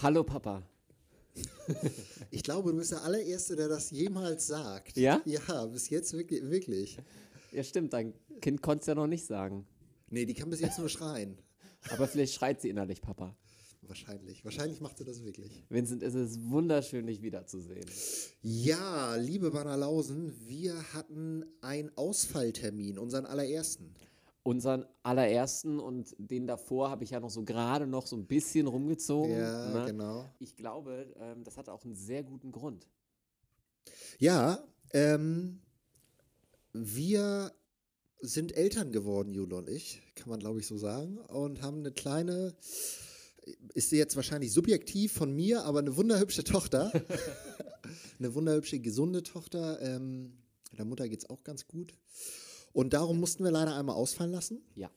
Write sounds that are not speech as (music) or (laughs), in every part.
Hallo Papa. (laughs) Ich glaube, du bist der allererste, der das jemals sagt. Ja? Ja, bis jetzt wirklich. wirklich. Ja, stimmt, dein Kind konnte es ja noch nicht sagen. Nee, die kann bis jetzt nur schreien. (laughs) Aber vielleicht schreit sie innerlich Papa. Wahrscheinlich. Wahrscheinlich macht sie das wirklich. Vincent, es ist wunderschön, dich wiederzusehen. Ja, liebe Bannerlausen, wir hatten einen Ausfalltermin, unseren allerersten. Unseren allerersten und den davor habe ich ja noch so gerade noch so ein bisschen rumgezogen. Ja, ne? genau. Ich glaube, ähm, das hat auch einen sehr guten Grund. Ja, ähm, wir sind Eltern geworden, Jule und ich, kann man glaube ich so sagen, und haben eine kleine, ist jetzt wahrscheinlich subjektiv von mir, aber eine wunderhübsche Tochter. (laughs) eine wunderhübsche, gesunde Tochter. Ähm, der Mutter geht es auch ganz gut. Und darum mussten wir leider einmal ausfallen lassen. Ja.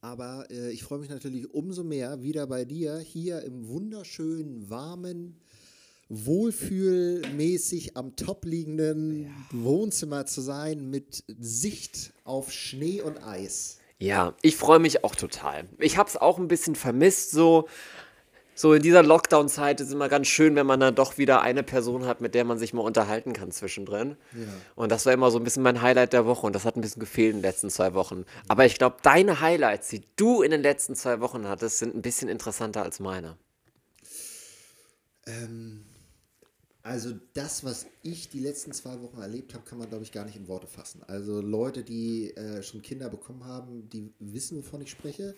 Aber äh, ich freue mich natürlich umso mehr, wieder bei dir hier im wunderschönen, warmen, wohlfühlmäßig am Top liegenden Wohnzimmer zu sein mit Sicht auf Schnee und Eis. Ja, ich freue mich auch total. Ich habe es auch ein bisschen vermisst, so. So in dieser Lockdown-Zeit ist immer ganz schön, wenn man dann doch wieder eine Person hat, mit der man sich mal unterhalten kann zwischendrin. Ja. Und das war immer so ein bisschen mein Highlight der Woche und das hat ein bisschen gefehlt in den letzten zwei Wochen. Aber ich glaube, deine Highlights, die du in den letzten zwei Wochen hattest, sind ein bisschen interessanter als meine. Ähm, also das, was ich die letzten zwei Wochen erlebt habe, kann man, glaube ich, gar nicht in Worte fassen. Also Leute, die äh, schon Kinder bekommen haben, die wissen, wovon ich spreche.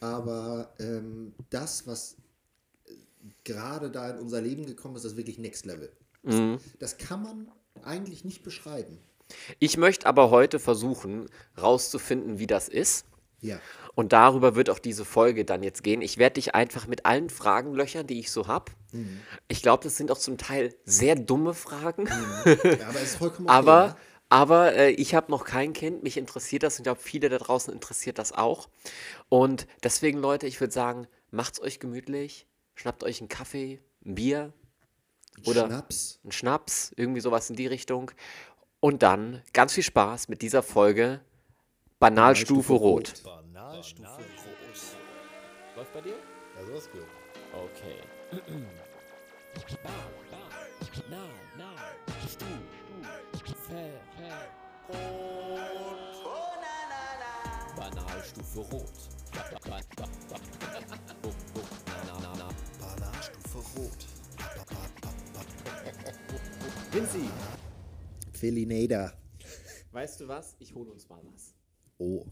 Aber ähm, das, was gerade da in unser Leben gekommen ist, ist wirklich Next Level. Das, das kann man eigentlich nicht beschreiben. Ich möchte aber heute versuchen, rauszufinden, wie das ist. Ja. Und darüber wird auch diese Folge dann jetzt gehen. Ich werde dich einfach mit allen Fragen löchern, die ich so habe. Ich glaube, das sind auch zum Teil sehr dumme Fragen. ja aber ist vollkommen okay, Aber, ne? aber äh, ich habe noch kein Kind, mich interessiert das und ich glaube, viele da draußen interessiert das auch. Und deswegen, Leute, ich würde sagen, macht's euch gemütlich, schnappt euch einen Kaffee, ein Bier oder Schnaps. einen Schnaps, irgendwie sowas in die Richtung. Und dann ganz viel Spaß mit dieser Folge Banalstufe Rot. Banalstufe Rot. Läuft bei dir? Ja, so ist gut. Okay. Banalstufe Rot. Banalstufe Rot. Vinci, Felinader. weißt du was? Ich hole uns mal was. Oh.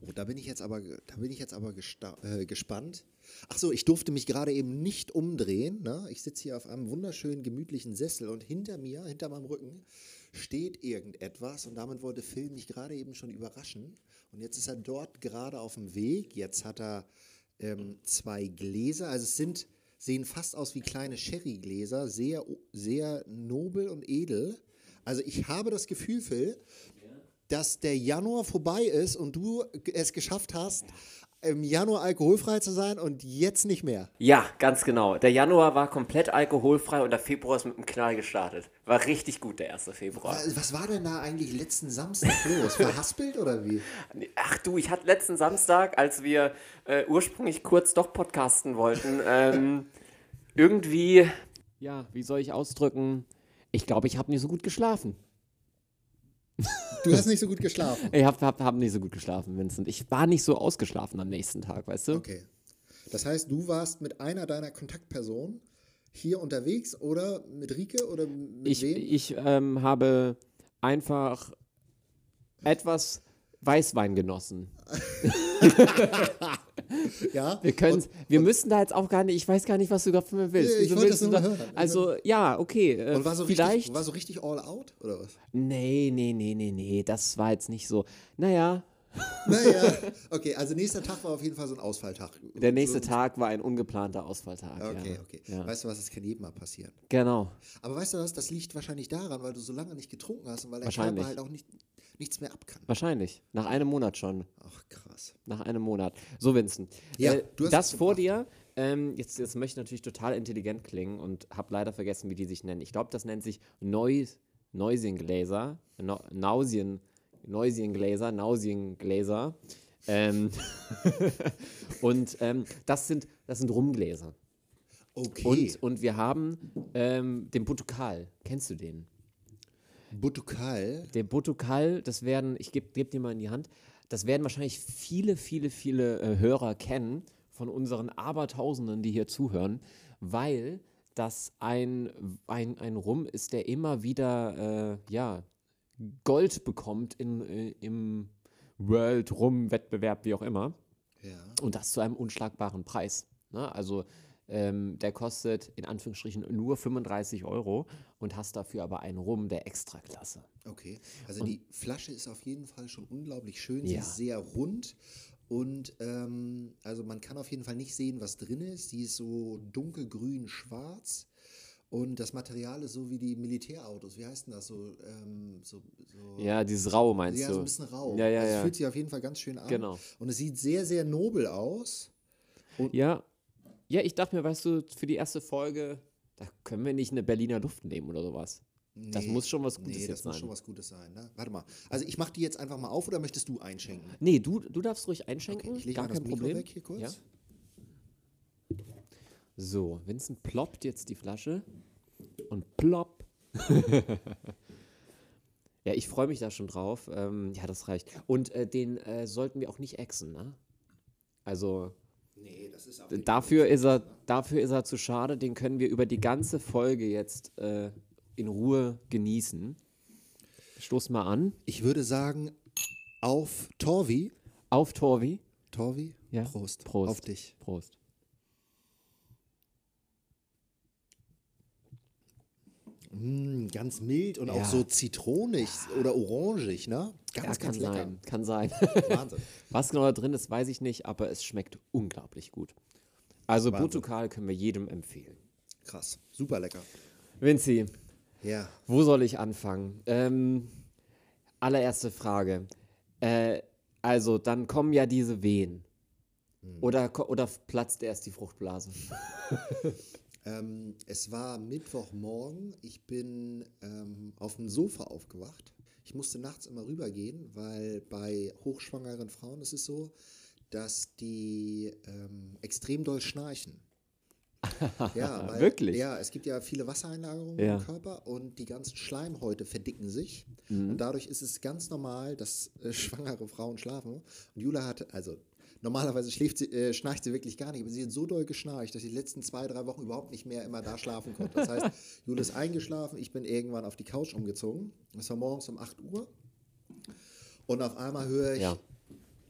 Oh, da bin ich jetzt aber, da bin ich jetzt aber gesta- äh, gespannt. Ach so, ich durfte mich gerade eben nicht umdrehen. Ne? Ich sitze hier auf einem wunderschönen, gemütlichen Sessel und hinter mir, hinter meinem Rücken, steht irgendetwas und damit wollte Phil mich gerade eben schon überraschen. Und jetzt ist er dort gerade auf dem Weg. Jetzt hat er ähm, zwei Gläser, also es sind, sehen fast aus wie kleine Sherrygläser, sehr, sehr nobel und edel. Also ich habe das Gefühl, Phil, dass der Januar vorbei ist und du es geschafft hast, im Januar alkoholfrei zu sein und jetzt nicht mehr. Ja, ganz genau. Der Januar war komplett alkoholfrei und der Februar ist mit einem Knall gestartet. War richtig gut, der 1. Februar. Was war denn da eigentlich letzten Samstag los? (laughs) Verhaspelt oder wie? Ach du, ich hatte letzten Samstag, als wir äh, ursprünglich kurz doch podcasten wollten, ähm, irgendwie. Ja, wie soll ich ausdrücken? Ich glaube, ich habe nicht so gut geschlafen. Du hast nicht so gut geschlafen. Ich habe hab, hab nicht so gut geschlafen, Vincent. Ich war nicht so ausgeschlafen am nächsten Tag, weißt du? Okay. Das heißt, du warst mit einer deiner Kontaktpersonen hier unterwegs oder mit Rike oder mit Ich, wem? ich ähm, habe einfach etwas Weißwein genossen. (laughs) (laughs) ja. (laughs) Wir können, wir müssen da jetzt auch gar nicht, ich weiß gar nicht, was du von mir willst. Nee, ich wollte das nur da, hören. Also, ja, okay. Äh, Und war so, vielleicht. richtig, war so richtig all out oder was? nee, nee, nee, nee, nee, das war jetzt nicht so. Naja, (laughs) Naja, okay, also nächster Tag war auf jeden Fall so ein Ausfalltag. der nächste so, Tag war ein ungeplanter Ausfalltag. Okay, ja. okay. Ja. Weißt du was, das kann jedem mal passieren. Genau. Aber weißt du was, das liegt wahrscheinlich daran, weil du so lange nicht getrunken hast und weil der. Körper halt auch nicht, nichts mehr ab kann. Wahrscheinlich. Nach einem Monat schon. Ach, krass. Nach einem Monat. So, Vincent. Ja, äh, du hast das vor gebracht. dir. Ähm, jetzt, jetzt möchte ich natürlich total intelligent klingen und habe leider vergessen, wie die sich nennen. Ich glaube, das nennt sich Neus Neusiengläser. No Nausien, Neusiengläser, Nausiengläser. Ähm (laughs) und ähm, das, sind, das sind Rumgläser. Okay. Und, und wir haben ähm, den Butukal. Kennst du den? Butukal. Der Butukal, das werden, ich gebe geb dir mal in die Hand, das werden wahrscheinlich viele, viele, viele äh, Hörer kennen von unseren Abertausenden, die hier zuhören, weil das ein, ein, ein Rum ist, der immer wieder äh, ja, Gold bekommt in, äh, im World Rum-Wettbewerb, wie auch immer. Ja. Und das zu einem unschlagbaren Preis. Ne? Also ähm, der kostet in Anführungsstrichen nur 35 Euro und hast dafür aber einen Rum der Extraklasse. Okay. Also die Flasche ist auf jeden Fall schon unglaublich schön. Sie Ja. ist sehr rund. Und ähm, also man kann auf jeden Fall nicht sehen, was drin ist. Sie ist so dunkelgrün-schwarz. Und das Material ist so wie die Militärautos. Wie heißt denn das? So, ähm, so, so Ja, dieses Rau meinst ja, du? so ein bisschen rau. Ja, ja, also es ja. fühlt sich auf jeden Fall ganz schön an. Genau. Und es sieht sehr, sehr nobel aus. Ja. Ja, ich dachte mir, weißt du, für die erste Folge, da können wir nicht eine Berliner Luft nehmen oder sowas. Das Nee, muss schon was Gutes Nee, das muss sein. schon was Gutes sein. Ne? Warte mal. Also ich mache die jetzt einfach mal auf oder möchtest du einschenken? Nee, du, du darfst ruhig einschenken. Okay, ich lege gar mal das kein Mikro Problem. weg hier kurz. Ja. So, Vincent ploppt jetzt die Flasche und plopp. (laughs) ja, ich freue mich da schon drauf. Ähm, ja, das reicht. Und äh, den äh, sollten wir auch nicht exen, ne? Also Nee, das ist auch dafür ist er, dafür ist er zu schade. Den können wir über die ganze Folge jetzt äh, in Ruhe genießen. Stoß mal an. Ich würde sagen, auf Torvi. Auf Torvi. Torvi, Ja. Prost. Prost. Auf dich. Prost. Mm, ganz mild und Ja. auch so zitronig oder orangig, ne? Ja, Ganz, kann ganz lecker. sein. Kann sein. Wahnsinn. (laughs) Was genau da drin ist, weiß ich nicht, aber es schmeckt unglaublich gut. Also Wahnsinn. Portugal können wir jedem empfehlen. Krass. Super lecker. Vinci, Ja. wo soll ich anfangen? Ähm, allererste Frage. Äh, also, dann kommen ja diese Wehen. Hm. Oder, oder platzt erst die Fruchtblase? (laughs) Ähm, es war Mittwochmorgen. Ich bin ähm, auf dem Sofa aufgewacht. Ich musste nachts immer rübergehen, weil bei hochschwangeren Frauen ist es so, dass die ähm, extrem doll schnarchen. (laughs) Ja, weil, Wirklich? Ja, es gibt ja viele Wassereinlagerungen Ja. im Körper und die ganzen Schleimhäute verdicken sich. Mhm. Und dadurch ist es ganz normal, dass äh, (laughs) schwangere Frauen schlafen. Und Jula hatte, also normalerweise schläft sie, äh, schnarcht sie wirklich gar nicht, aber sie hat so doll geschnarcht, dass sie die letzten zwei, drei Wochen überhaupt nicht mehr immer da schlafen konnte. Das heißt, (laughs) Jule ist eingeschlafen, ich bin irgendwann auf die Couch umgezogen. Das war morgens um 8 Uhr. Und auf einmal höre ich Ja.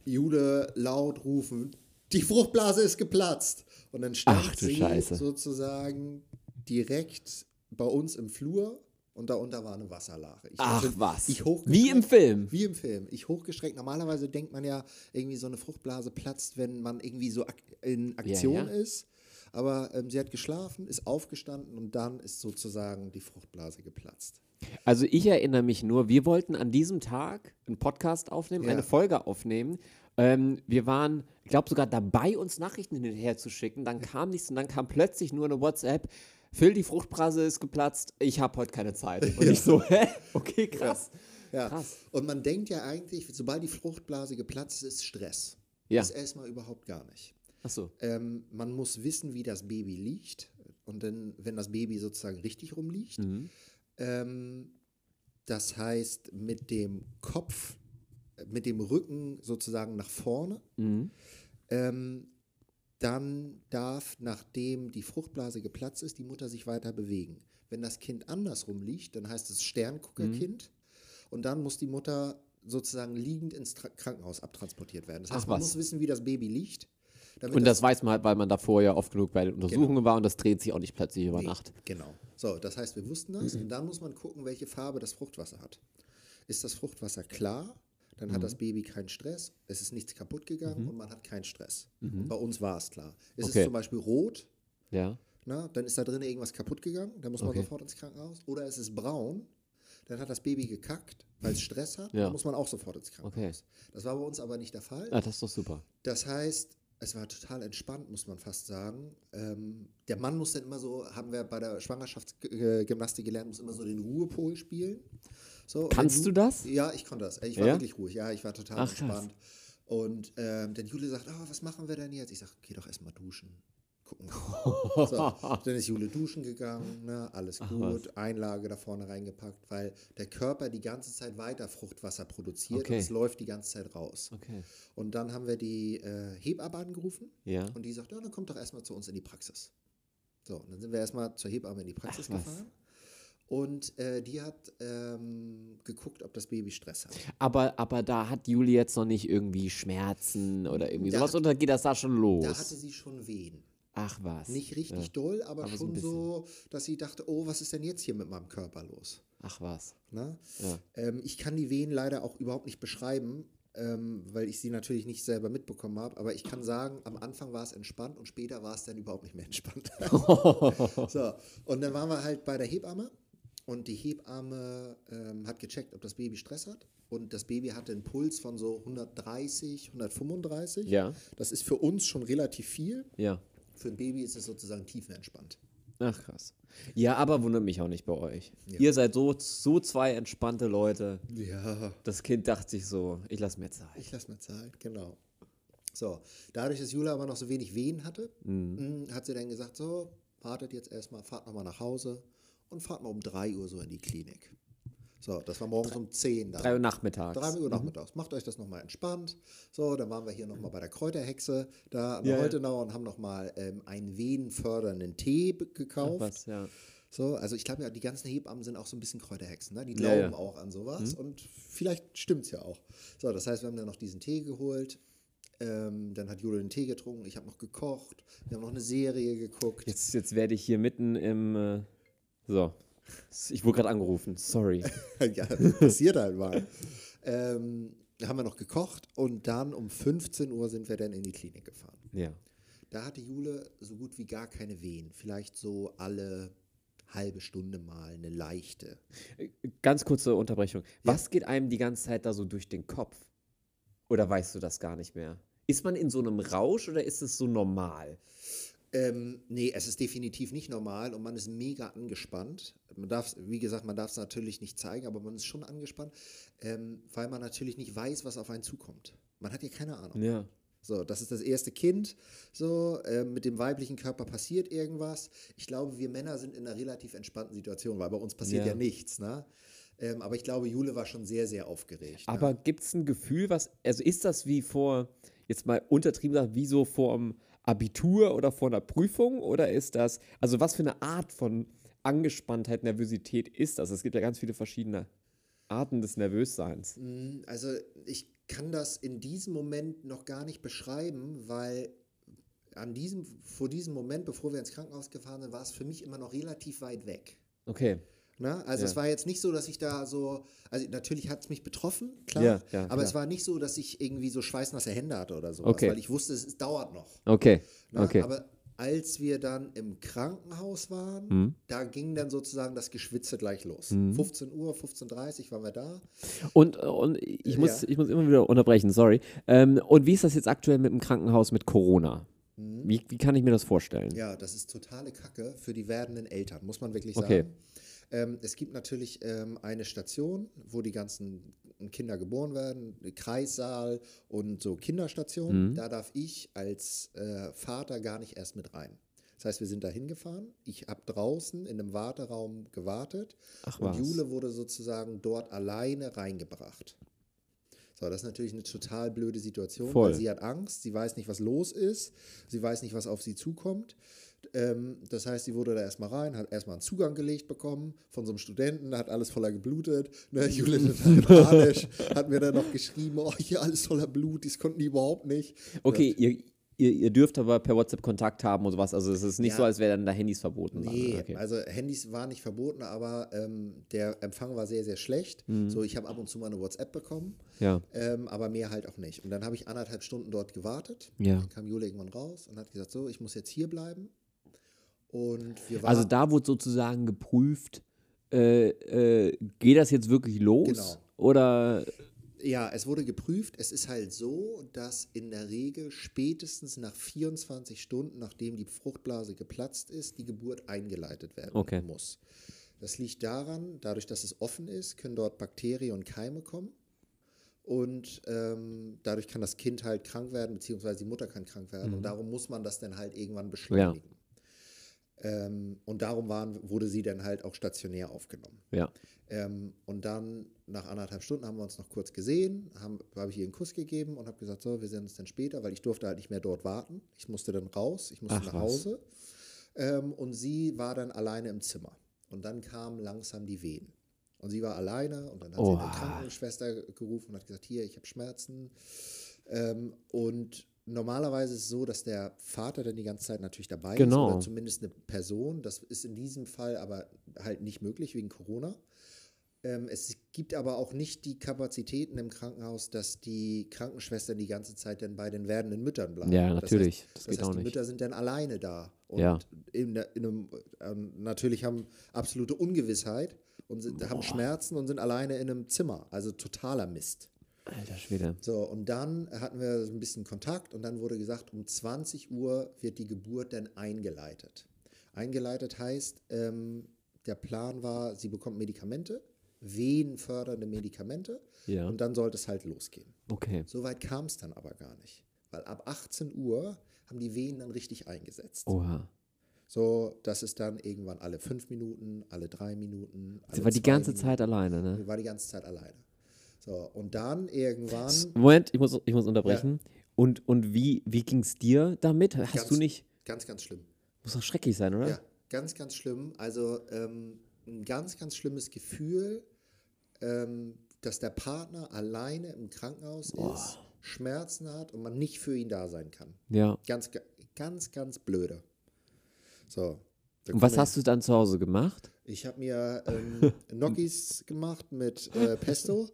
Jule laut rufen, die Fruchtblase ist geplatzt. Und dann stand Ach sie Scheiße. sozusagen direkt bei uns im Flur und darunter war eine Wasserlache. Ich Ach hatte- was. Ich Wie im Film. Wie im Film. Ich hochgestreckt. Normalerweise denkt man ja, irgendwie so eine Fruchtblase platzt, wenn man irgendwie so ak in Aktion ja. ist. Aber ähm, sie hat geschlafen, ist aufgestanden und dann ist sozusagen die Fruchtblase geplatzt. Also ich erinnere mich nur, wir wollten an diesem Tag einen Podcast aufnehmen, Ja. eine Folge aufnehmen. Ähm, wir waren, ich glaube sogar dabei, uns Nachrichten hinterher zu schicken. Dann kam nichts und dann kam plötzlich nur eine WhatsApp. Phil, die Fruchtblase ist geplatzt. Ich habe heute keine Zeit. (laughs) Und ich so, hä? Okay, krass. Ja. Krass. Und man denkt ja eigentlich, sobald die Fruchtblase geplatzt ist, ist Stress. Ja. Ist erstmal überhaupt gar nicht. Ach so. Ähm, man muss wissen, wie das Baby liegt. Und dann, wenn das Baby sozusagen richtig rumliegt, Mhm. ähm, das heißt mit dem Kopf, mit dem Rücken sozusagen nach vorne, Mhm. ähm, dann darf, nachdem die Fruchtblase geplatzt ist, die Mutter sich weiter bewegen. Wenn das Kind andersrum liegt, dann heißt es Sternguckerkind. Und dann muss die Mutter sozusagen liegend ins Tra Krankenhaus abtransportiert werden. Das heißt, Ach, man muss wissen, wie das Baby liegt. Und das weiß man halt, weil man davor ja oft genug bei den Untersuchungen war und das dreht sich auch nicht plötzlich über Nee, Nacht. Genau. So, das heißt, wir wussten das und dann muss man gucken, welche Farbe das Fruchtwasser hat. Ist das Fruchtwasser klar, dann hat das Baby keinen Stress, es ist nichts kaputt gegangen und man hat keinen Stress. Und bei uns war es klar. Ist Okay. es zum Beispiel rot, Ja. na, dann ist da drin irgendwas kaputt gegangen, dann muss man Okay. sofort ins Krankenhaus. Oder es ist braun, dann hat das Baby gekackt, weil es Stress hat, Ja. dann muss man auch sofort ins Krankenhaus. Das war bei uns aber nicht der Fall. Ah, das ist doch super. Das heißt, es war total entspannt, muss man fast sagen. Ähm, der Mann muss dann immer so, haben wir bei der Schwangerschaftsgymnastik gelernt, muss immer so den Ruhepol spielen. So, Kannst du das? Ja, ich konnte das. Ich war Ja? wirklich ruhig. Ja, ich war total Ach, krass. entspannt. Und ähm, dann Jule sagt, oh, was machen wir denn jetzt? Ich sage, geh doch erstmal duschen. gucken. (laughs) so, dann ist Jule duschen gegangen, ne, alles gut, Einlage da vorne reingepackt, weil der Körper die ganze Zeit weiter Fruchtwasser produziert Okay. und es läuft die ganze Zeit raus. Okay. Und dann haben wir die äh, Hebamme angerufen Ja. und die sagt, ja, dann kommt doch erstmal zu uns in die Praxis. So, und dann sind wir erstmal zur Hebamme in die Praxis Ach, was. Und äh, die hat ähm, geguckt, ob das Baby Stress hat. Aber, aber da hat Juli jetzt noch nicht irgendwie Schmerzen oder irgendwie Da sowas hat- oder geht das da schon los? Da hatte sie schon Wehen. Ach was. Nicht richtig Ja. doll, aber, Aber schon so, dass sie dachte, oh, was ist denn jetzt hier mit meinem Körper los? Ach was. Ja. Ähm, ich kann die Wehen leider auch überhaupt nicht beschreiben, ähm, weil ich sie natürlich nicht selber mitbekommen habe. Aber ich kann sagen, am Anfang war es entspannt und später war es dann überhaupt nicht mehr entspannt. (laughs) so, und dann waren wir halt bei der Hebamme und die Hebamme ähm, hat gecheckt, ob das Baby Stress hat. Und das Baby hatte einen Puls von so 130, 135. Ja. Das ist für uns schon relativ viel. Ja. Für ein Baby ist es sozusagen tiefenentspannt. Ach krass. Ja, aber wundert mich auch nicht bei euch. Ja. Ihr seid so, so zwei entspannte Leute. Ja, Das Kind dachte sich so, ich lasse mir Zeit. Ich lasse mal Zeit, genau. So, dadurch, dass Jula aber noch so wenig Wehen hatte, mh, hat sie dann gesagt, so, wartet jetzt erstmal, fahrt nochmal nach Hause und fahrt mal um 3 Uhr so in die Klinik. So, das war morgens um 10 dann. Drei Uhr nachmittags. 3 Uhr nachmittags. Macht euch das nochmal entspannt. So, dann waren wir hier nochmal bei der Kräuterhexe da an der Ja, ja. Holtenau und haben nochmal ähm, einen wehenfördernden Tee be- Ach gekauft. was, ja. So, also ich glaube ja, die ganzen Hebammen sind auch so ein bisschen Kräuterhexen, ne? Die Ja, glauben ja. Mhm. auch an sowas und vielleicht stimmt's ja auch. So, das heißt, wir haben dann noch diesen Tee geholt. Ähm, dann hat Jule den Tee getrunken, ich habe noch gekocht, wir haben noch eine Serie geguckt. Jetzt, jetzt werde ich hier mitten im. Äh, so. Ich wurde gerade angerufen. Sorry. (laughs) ja, passiert halt mal. Ähm, da haben wir noch gekocht und dann um 15 Uhr sind wir dann in die Klinik gefahren. Ja. Da hatte Jule so gut wie gar keine Wehen. Vielleicht so alle halbe Stunde mal eine leichte. Ganz kurze Unterbrechung. Was geht einem die ganze Zeit da so durch den Kopf? Oder weißt du das gar nicht mehr? Ist man in so einem Rausch oder ist es so normal? Ähm, nee, es ist definitiv nicht normal und man ist mega angespannt. Man darf, wie gesagt, man darf es natürlich nicht zeigen, aber man ist schon angespannt, ähm, weil man natürlich nicht weiß, was auf einen zukommt. Man hat ja keine Ahnung. Ja. So, das ist das erste Kind. So, ähm, mit dem weiblichen Körper passiert irgendwas. Ich glaube, wir Männer sind in einer relativ entspannten Situation, weil bei uns passiert ja, Ja. nichts. Ne? Ähm, aber ich glaube, Jule war schon sehr, sehr aufgeregt. Aber ne? gibt es ein Gefühl, was, also ist das wie vor, jetzt mal untertrieben gesagt, wie so vor dem Abitur oder vor einer Prüfung? Oder ist das, also was für eine Art von Angespanntheit, Nervosität ist das? Es gibt ja ganz viele verschiedene Arten des Nervösseins. Mm, Also ich kann das in diesem Moment noch gar nicht beschreiben, weil an diesem, vor diesem Moment, bevor wir ins Krankenhaus gefahren sind, war es für mich immer noch relativ weit weg. Okay. Ne? Also Ja. es war jetzt nicht so, dass ich da so, also natürlich hat es mich betroffen, klar, Ja, ja, aber klar. es war nicht so, dass ich irgendwie so schweißnasse Hände hatte oder sowas, Okay. weil ich wusste, es, es dauert noch. Okay. Ne? Okay. Aber als wir dann im Krankenhaus waren, Mhm. da ging dann sozusagen das Geschwitze gleich los. 15 Uhr, 15.30 Uhr waren wir da. Und, und ich, muss, ich muss immer wieder unterbrechen, sorry. Ähm, und wie ist das jetzt aktuell mit dem Krankenhaus mit Corona? Wie, wie kann ich mir das vorstellen? Mhm. Ja, das ist totale Kacke für die werdenden Eltern, muss man wirklich Okay. sagen. Ähm, es gibt natürlich ähm, eine Station, wo die ganzen Kinder geboren werden, Kreissaal und so Kinderstationen. Mhm. Da darf ich als äh, Vater gar nicht erst mit rein. Das heißt, wir sind da hingefahren. Ich habe draußen in einem Warteraum gewartet Ach und was. Jule wurde sozusagen dort alleine reingebracht. So, das ist natürlich eine total blöde Situation, Voll. weil sie hat Angst, sie weiß nicht, was los ist, sie weiß nicht, was auf sie zukommt. Ähm, das heißt, sie wurde da erstmal rein, hat erstmal einen Zugang gelegt bekommen von so einem Studenten, hat alles voller geblutet. Ne, (laughs) panisch, hat mir dann noch geschrieben, oh, hier alles voller Blut, das konnten die überhaupt nicht. Okay, ihr, ihr, ihr dürft aber per WhatsApp Kontakt haben und sowas. Also es ist nicht Ja. so, als wären dann da Handys verboten. Nee, okay. also Handys waren nicht verboten, aber ähm, der Empfang war sehr, sehr schlecht. So, ich habe ab und zu mal eine WhatsApp bekommen, ja. ähm, aber mehr halt auch nicht. Und dann habe ich anderthalb Stunden dort gewartet. Ja. Dann kam Jule irgendwann raus und hat gesagt, so, ich muss jetzt hier bleiben. Und wir waren Also da wurde sozusagen geprüft, äh, äh, geht das jetzt wirklich los? Genau. Oder Ja, es wurde geprüft. Es ist halt so, dass in der Regel spätestens nach 24 Stunden, nachdem die Fruchtblase geplatzt ist, die Geburt eingeleitet werden Okay. muss. Das liegt daran, dadurch, dass es offen ist, können dort Bakterien und Keime kommen. Und ähm, dadurch kann das Kind halt krank werden, beziehungsweise die Mutter kann krank werden. Und darum muss man das dann halt irgendwann beschleunigen. Ähm, und darum waren, wurde sie dann halt auch stationär aufgenommen. Ja. Ähm, und dann nach anderthalb Stunden haben wir uns noch kurz gesehen, habe hab ich ihr einen Kuss gegeben und habe gesagt, so, wir sehen uns dann später, weil ich durfte halt nicht mehr dort warten. Ich musste dann raus, ich musste Ach, nach. Hause. Ähm, und sie war dann alleine im Zimmer. Und dann kamen langsam die Wehen. Und sie war alleine und dann hat sie Oha. eine Krankenschwester gerufen und hat gesagt, hier, ich habe Schmerzen. Ähm, und normalerweise ist es so, dass der Vater dann die ganze Zeit natürlich dabei Genau. ist oder zumindest eine Person. Das ist in diesem Fall aber halt nicht möglich wegen Corona. Ähm, es gibt aber auch nicht die Kapazitäten im Krankenhaus, dass die Krankenschwestern die ganze Zeit dann bei den werdenden Müttern bleiben. Ja, Das natürlich. heißt, Das das heißt, die nicht. Mütter sind dann alleine da. Und Ja. in, in einem, ähm, natürlich haben absolute Ungewissheit und sind, haben Schmerzen und sind alleine in einem Zimmer. Also totaler Mist. Alter Schwede. So, und dann hatten wir so ein bisschen Kontakt und dann wurde gesagt, um 20 Uhr wird die Geburt dann eingeleitet. Eingeleitet heißt, ähm, der Plan war, sie bekommt Medikamente, wehenfördernde Medikamente Ja. und dann sollte es halt losgehen. Okay. Soweit kam es dann aber gar nicht, weil ab 18 Uhr haben die Wehen dann richtig eingesetzt. Oha. So, dass es dann irgendwann alle fünf Minuten, alle drei Minuten. Sie alle war die ganze Minuten- Zeit alleine, ne? Sie war die ganze Zeit alleine. So, und dann irgendwann. Moment, ich muss, ich muss unterbrechen. Und, und wie, wie ging es dir damit? Hast Ganz- du nicht. Ganz, ganz schlimm. Muss doch schrecklich sein, oder? Ja, ganz, ganz schlimm. Also ähm, ein ganz, ganz schlimmes Gefühl, ähm, dass der Partner alleine im Krankenhaus ist, Schmerzen hat und man nicht für ihn da sein kann. Ja. Ganz, ga- ganz, ganz blöde. So. Und was hast du dann zu Hause gemacht? Ich habe mir ähm, (laughs) Gnocchis gemacht mit äh, Pesto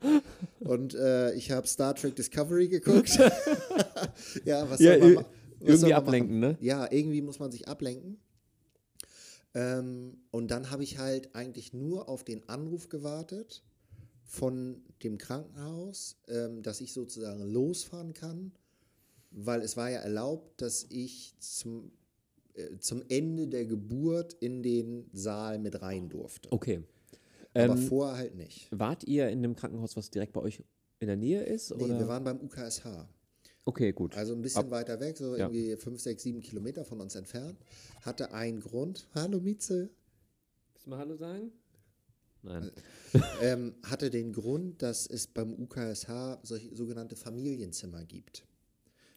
(laughs) und äh, ich habe Star Trek Discovery geguckt. (laughs) ja, was Ja, soll man, was irgendwie soll man ablenken, machen? ne? Ja, irgendwie muss man sich ablenken. Ähm, und dann habe ich halt eigentlich nur auf den Anruf gewartet von dem Krankenhaus, ähm, dass ich sozusagen losfahren kann, weil es war ja erlaubt, dass ich zum, zum Ende der Geburt in den Saal mit rein durfte. Okay. Aber Ähm, vorher halt nicht. wart ihr in einem Krankenhaus, was direkt bei euch in der Nähe ist? Nee, oder? wir waren beim UKSH. okay, gut. Also ein bisschen Ab- weiter weg, so Ja. irgendwie 5, 6, 7 Kilometer von uns entfernt. Hatte einen Grund. Hallo Mieze. Willst du mal Hallo sagen? Nein. ähm, hatte den Grund, dass es beim UKSH solche sogenannte Familienzimmer gibt.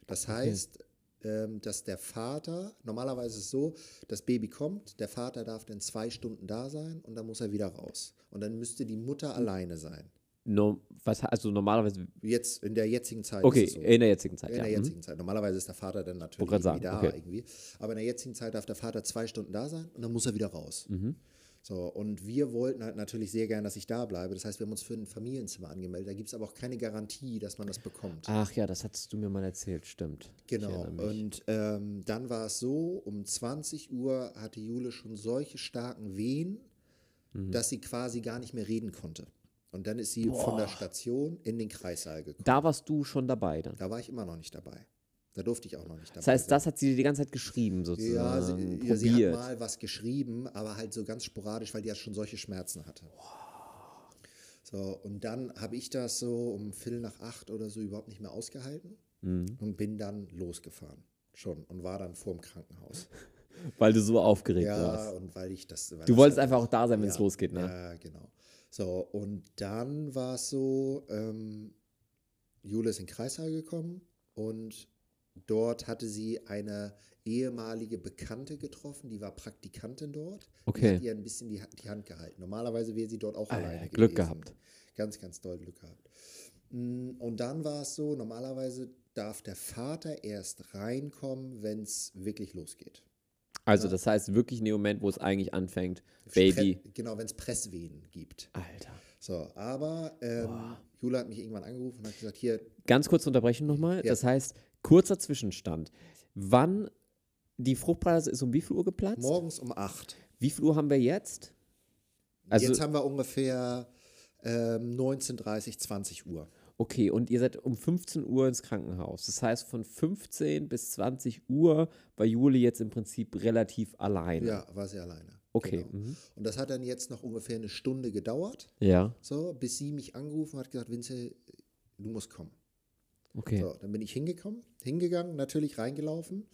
Das heißt, dass der Vater, normalerweise ist es so, das Baby kommt, der Vater darf dann zwei Stunden da sein und dann muss er wieder raus. Und dann müsste die Mutter alleine sein. No, was, also normalerweise. Jetzt, in der jetzigen Zeit Okay, ist es so. in der jetzigen Zeit, In ja. der mhm. jetzigen Zeit. Normalerweise ist der Vater dann natürlich irgendwie da sagen, okay. irgendwie. Aber in der jetzigen Zeit darf der Vater zwei Stunden da sein und dann muss er wieder raus. Mhm. So, und wir wollten halt natürlich sehr gern, dass ich da bleibe. Das heißt, wir haben uns für ein Familienzimmer angemeldet. Da gibt es aber auch keine Garantie, dass man das bekommt. Ach ja, das hattest du mir mal erzählt, stimmt. Genau. Und ähm, dann war es so, um 20 Uhr hatte Jule schon solche starken Wehen, Mhm. dass sie quasi gar nicht mehr reden konnte. Und dann ist sie von der Station in den Kreissaal gekommen. Da warst du schon dabei dann. Da war ich immer noch nicht dabei. Da durfte ich auch noch nicht dabei Das heißt, sein. das hat sie die ganze Zeit geschrieben, Ja, sozusagen. sie, ja, sie hat probiert. mal was geschrieben, aber halt so ganz sporadisch, weil die ja schon solche Schmerzen hatte. So, und dann habe ich das so um Viertel nach acht oder so überhaupt nicht mehr ausgehalten Mhm. und bin dann losgefahren. Schon und war dann vorm Krankenhaus. (laughs) Weil du so aufgeregt Ja, warst. und weil ich das. Weil Du das wolltest halt- einfach auch da sein, wenn es ja, losgeht, ne? Ja, genau. So, und dann war es so, ähm, Jule ist in den Kreissaal gekommen und dort hatte sie eine ehemalige Bekannte getroffen, die war Praktikantin dort. Die Okay. hat ihr ein bisschen die, die Hand gehalten. Normalerweise wäre sie dort auch Ah, alleine Glück gewesen. gehabt. Ganz, ganz doll Glück gehabt. Mm, Und dann war es so, normalerweise darf der Vater erst reinkommen, wenn es wirklich losgeht. Also, das heißt wirklich in dem Moment, wo es eigentlich anfängt, Baby. Pre genau, wenn es Presswehen gibt. Alter. So, aber ähm, Jule hat mich irgendwann angerufen und hat gesagt, hier, Ganz kurz unterbrechen nochmal. Ja. Das heißt, kurzer Zwischenstand. Wann die Fruchtblase ist um wie viel Uhr geplatzt? morgens um 8. Wie viel Uhr haben wir jetzt? Also- Jetzt haben wir ungefähr ähm, 19.30, 20 Uhr. Okay, und ihr seid um 15 Uhr ins Krankenhaus. Das heißt, von 15 bis 20 Uhr war Juli jetzt im Prinzip relativ alleine. Ja, war sie alleine. Okay. Genau. Mhm. Und das hat dann jetzt noch ungefähr eine Stunde gedauert, Ja. so, bis sie mich angerufen hat, gesagt, Vince, du musst kommen. Okay. So, dann bin ich hingekommen, hingegangen, natürlich reingelaufen.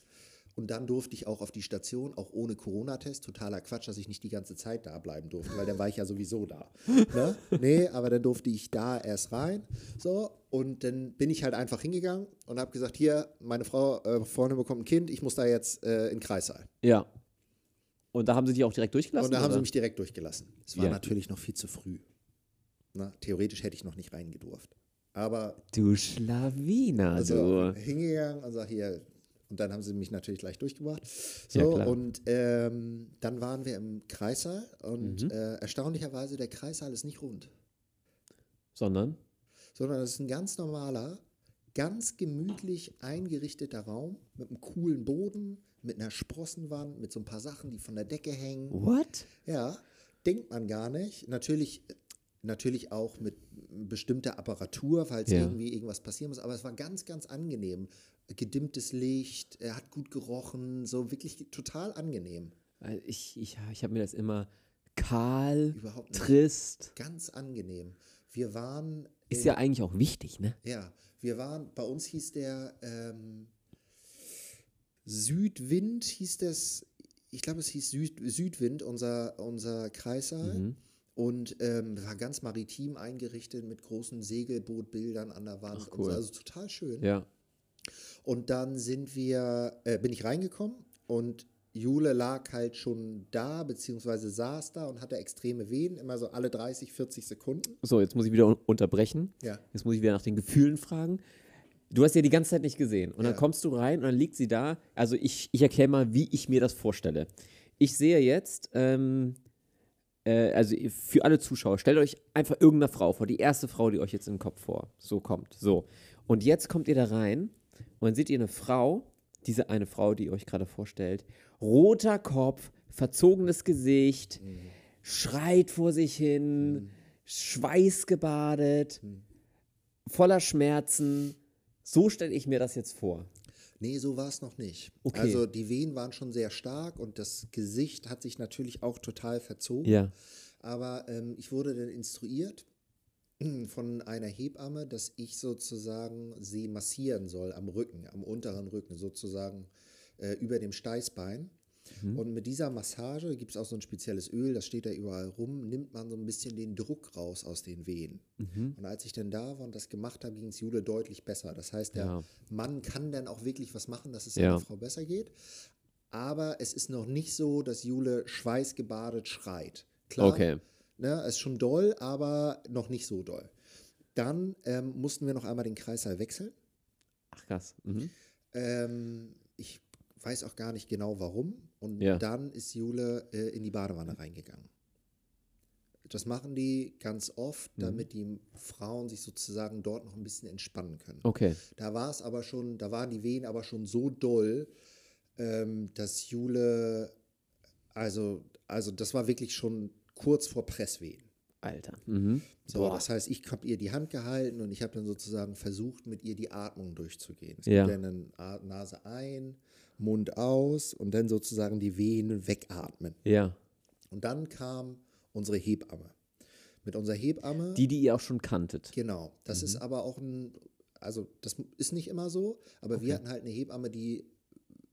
Und dann durfte ich auch auf die Station, auch ohne Corona-Test. Totaler Quatsch, dass ich nicht die ganze Zeit da bleiben durfte, weil dann war ich ja sowieso da. Ne? (laughs) Nee, aber dann durfte ich da erst rein. So, und dann bin ich halt einfach hingegangen und habe gesagt: Hier, meine Frau äh, vorne bekommt ein Kind, ich muss da jetzt äh, in den Kreissaal. Ja. Und da haben sie dich auch direkt durchgelassen? Und da haben oder? sie mich direkt durchgelassen. Es war Ja. natürlich noch viel zu früh. Na, theoretisch hätte ich noch nicht reingedurft. Aber Du Schlawiner, also du. hingegangen und sag hier, und dann haben sie mich natürlich gleich durchgebracht. So, Ja, und ähm, dann waren wir im Kreissaal und Mhm. äh, erstaunlicherweise, der Kreissaal ist nicht rund, Sondern? sondern es ist ein ganz normaler, ganz gemütlich eingerichteter Raum mit einem coolen Boden, mit einer Sprossenwand, mit so ein paar Sachen, die von der Decke hängen. What? Ja, denkt man gar nicht. Natürlich, natürlich auch mit bestimmter Apparatur, falls Ja. irgendwie irgendwas passieren muss. Aber es war ganz, ganz angenehm. Gedimmtes Licht, er hat gut gerochen, so wirklich total angenehm. Ich, ich, ich habe mir das immer kahl, trist. Ganz angenehm. Wir waren. Ist in- ja eigentlich auch wichtig, ne? Ja, wir waren, bei uns hieß der ähm, Südwind, hieß das, ich glaube, es hieß Süd, Südwind, unser, unser Kreissaal. Mhm. Und ähm, war ganz maritim eingerichtet mit großen Segelbootbildern an der Wand. Ach, und so, cool. also total schön. Ja. Und dann sind wir, äh, bin ich reingekommen und Jule lag halt schon da, beziehungsweise saß da und hatte extreme Wehen, immer so alle 30, 40 Sekunden. So, jetzt muss ich wieder un- unterbrechen. Ja. Jetzt muss ich wieder nach den Gefühlen fragen. Du hast ja die ganze Zeit nicht gesehen. Und dann Ja. kommst du rein und dann liegt sie da. Also ich, ich erkläre mal, wie ich mir das vorstelle. Ich sehe jetzt, ähm, äh, also für alle Zuschauer, stellt euch einfach irgendeine Frau vor, die erste Frau, die euch jetzt den Kopf vor so kommt. So. Und jetzt kommt ihr da rein und dann seht ihr eine Frau, diese eine Frau, die ihr euch gerade vorstellt, roter Kopf, verzogenes Gesicht, schreit vor sich hin, schweißgebadet, voller Schmerzen. So stelle ich mir das jetzt vor. Nee, so war es noch nicht. Okay. Also die Wehen waren schon sehr stark und das Gesicht hat sich natürlich auch total verzogen. Ja. Aber ähm, ich wurde dann instruiert von einer Hebamme, dass ich sozusagen sie massieren soll am Rücken, am unteren Rücken, sozusagen äh, über dem Steißbein. Und mit dieser Massage gibt es auch so ein spezielles Öl, das steht da überall rum, nimmt man so ein bisschen den Druck raus aus den Wehen. Und als ich dann da war und das gemacht habe, ging es Jule deutlich besser. Das heißt, der Ja. Mann kann dann auch wirklich was machen, dass es Ja. seiner Frau besser geht. Aber es ist noch nicht so, dass Jule schweißgebadet schreit. Klar, Okay. Ne, ist schon doll, aber noch nicht so doll. Dann ähm, mussten wir noch einmal den Kreißsaal wechseln. Ach krass. Mhm. Ähm, ich weiß auch gar nicht genau warum. Und Ja. dann ist Jule äh, in die Badewanne reingegangen. Das machen die ganz oft, Mhm. damit die Frauen sich sozusagen dort noch ein bisschen entspannen können. Okay. Da war es aber schon, da waren die Wehen aber schon so doll, ähm, dass Jule, also, also das war wirklich schon kurz vor Presswehen. Alter. Mhm. So, Boah. das heißt, ich habe ihr die Hand gehalten und ich habe dann sozusagen versucht, mit ihr die Atmung durchzugehen. Es Ja. gibt dann Nase ein, Mund aus und dann sozusagen die Venen wegatmen. Ja. Und dann kam unsere Hebamme. Mit unserer Hebamme. Die, die ihr auch schon kanntet. Genau. Das ist aber auch ein, also das ist nicht immer so, aber wir hatten halt eine Hebamme, die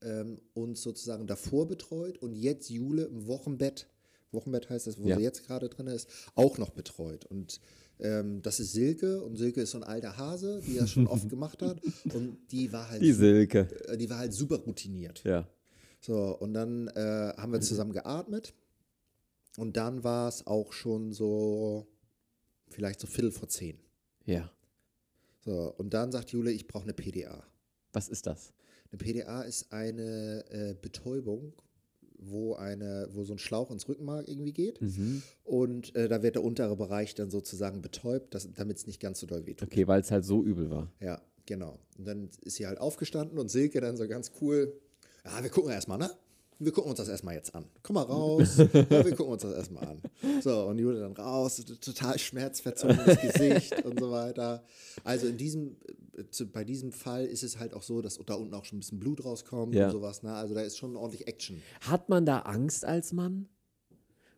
ähm, uns sozusagen davor betreut und jetzt Jule im Wochenbett, Wochenbett heißt das, wo Ja. sie jetzt gerade drin ist, auch noch betreut. Und ähm, das ist Silke und Silke ist so ein alter Hase, die das schon oft (laughs) gemacht hat und die war halt, Die Silke. äh, die war halt super routiniert. Ja. So, und dann äh, haben wir zusammen geatmet. Und dann war es auch schon so, vielleicht so Viertel vor zehn. Ja. So, und dann sagt Jule, ich brauche eine PDA. Was ist das? Eine PDA ist eine äh, Betäubung, wo, eine, wo so ein Schlauch ins Rückenmark irgendwie geht. Mhm. Und äh, da wird der untere Bereich dann sozusagen betäubt, damit es nicht ganz so doll wehtut. Okay, weil es halt so übel war. Ja, genau. Und dann ist sie halt aufgestanden und Silke dann so ganz cool, ja, wir gucken erstmal, ne? Wir gucken uns das erstmal jetzt an. Komm mal raus. ja, wir gucken uns das erstmal an. So, und Jule dann raus, total schmerzverzogenes (laughs) Gesicht und so weiter. Also in diesem, zu, bei diesem Fall ist es halt auch so, dass da unten auch schon ein bisschen Blut rauskommt Ja. und sowas. Ne? Also da ist schon ordentlich Action. Hat man da Angst als Mann?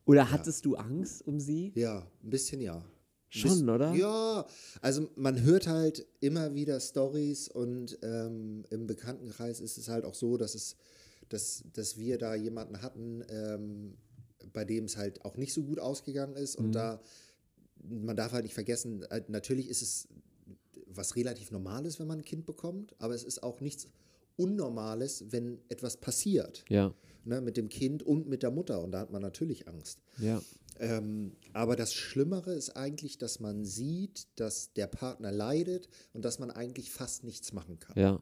Oder hattest du Angst um sie? Ja, ein bisschen ja. Schon, oder? Ja, also man hört halt immer wieder Stories und ähm, im Bekanntenkreis ist es halt auch so, dass es, dass, dass wir da jemanden hatten, ähm, bei dem es halt auch nicht so gut ausgegangen ist. Und da, man darf halt nicht vergessen, äh, natürlich ist es was relativ Normales, wenn man ein Kind bekommt, aber es ist auch nichts Unnormales, wenn etwas passiert. Ja, Ne, mit dem Kind und mit der Mutter. Und da hat man natürlich Angst. ja. Ähm, aber das Schlimmere ist eigentlich, dass man sieht, dass der Partner leidet und dass man eigentlich fast nichts machen kann. Ja,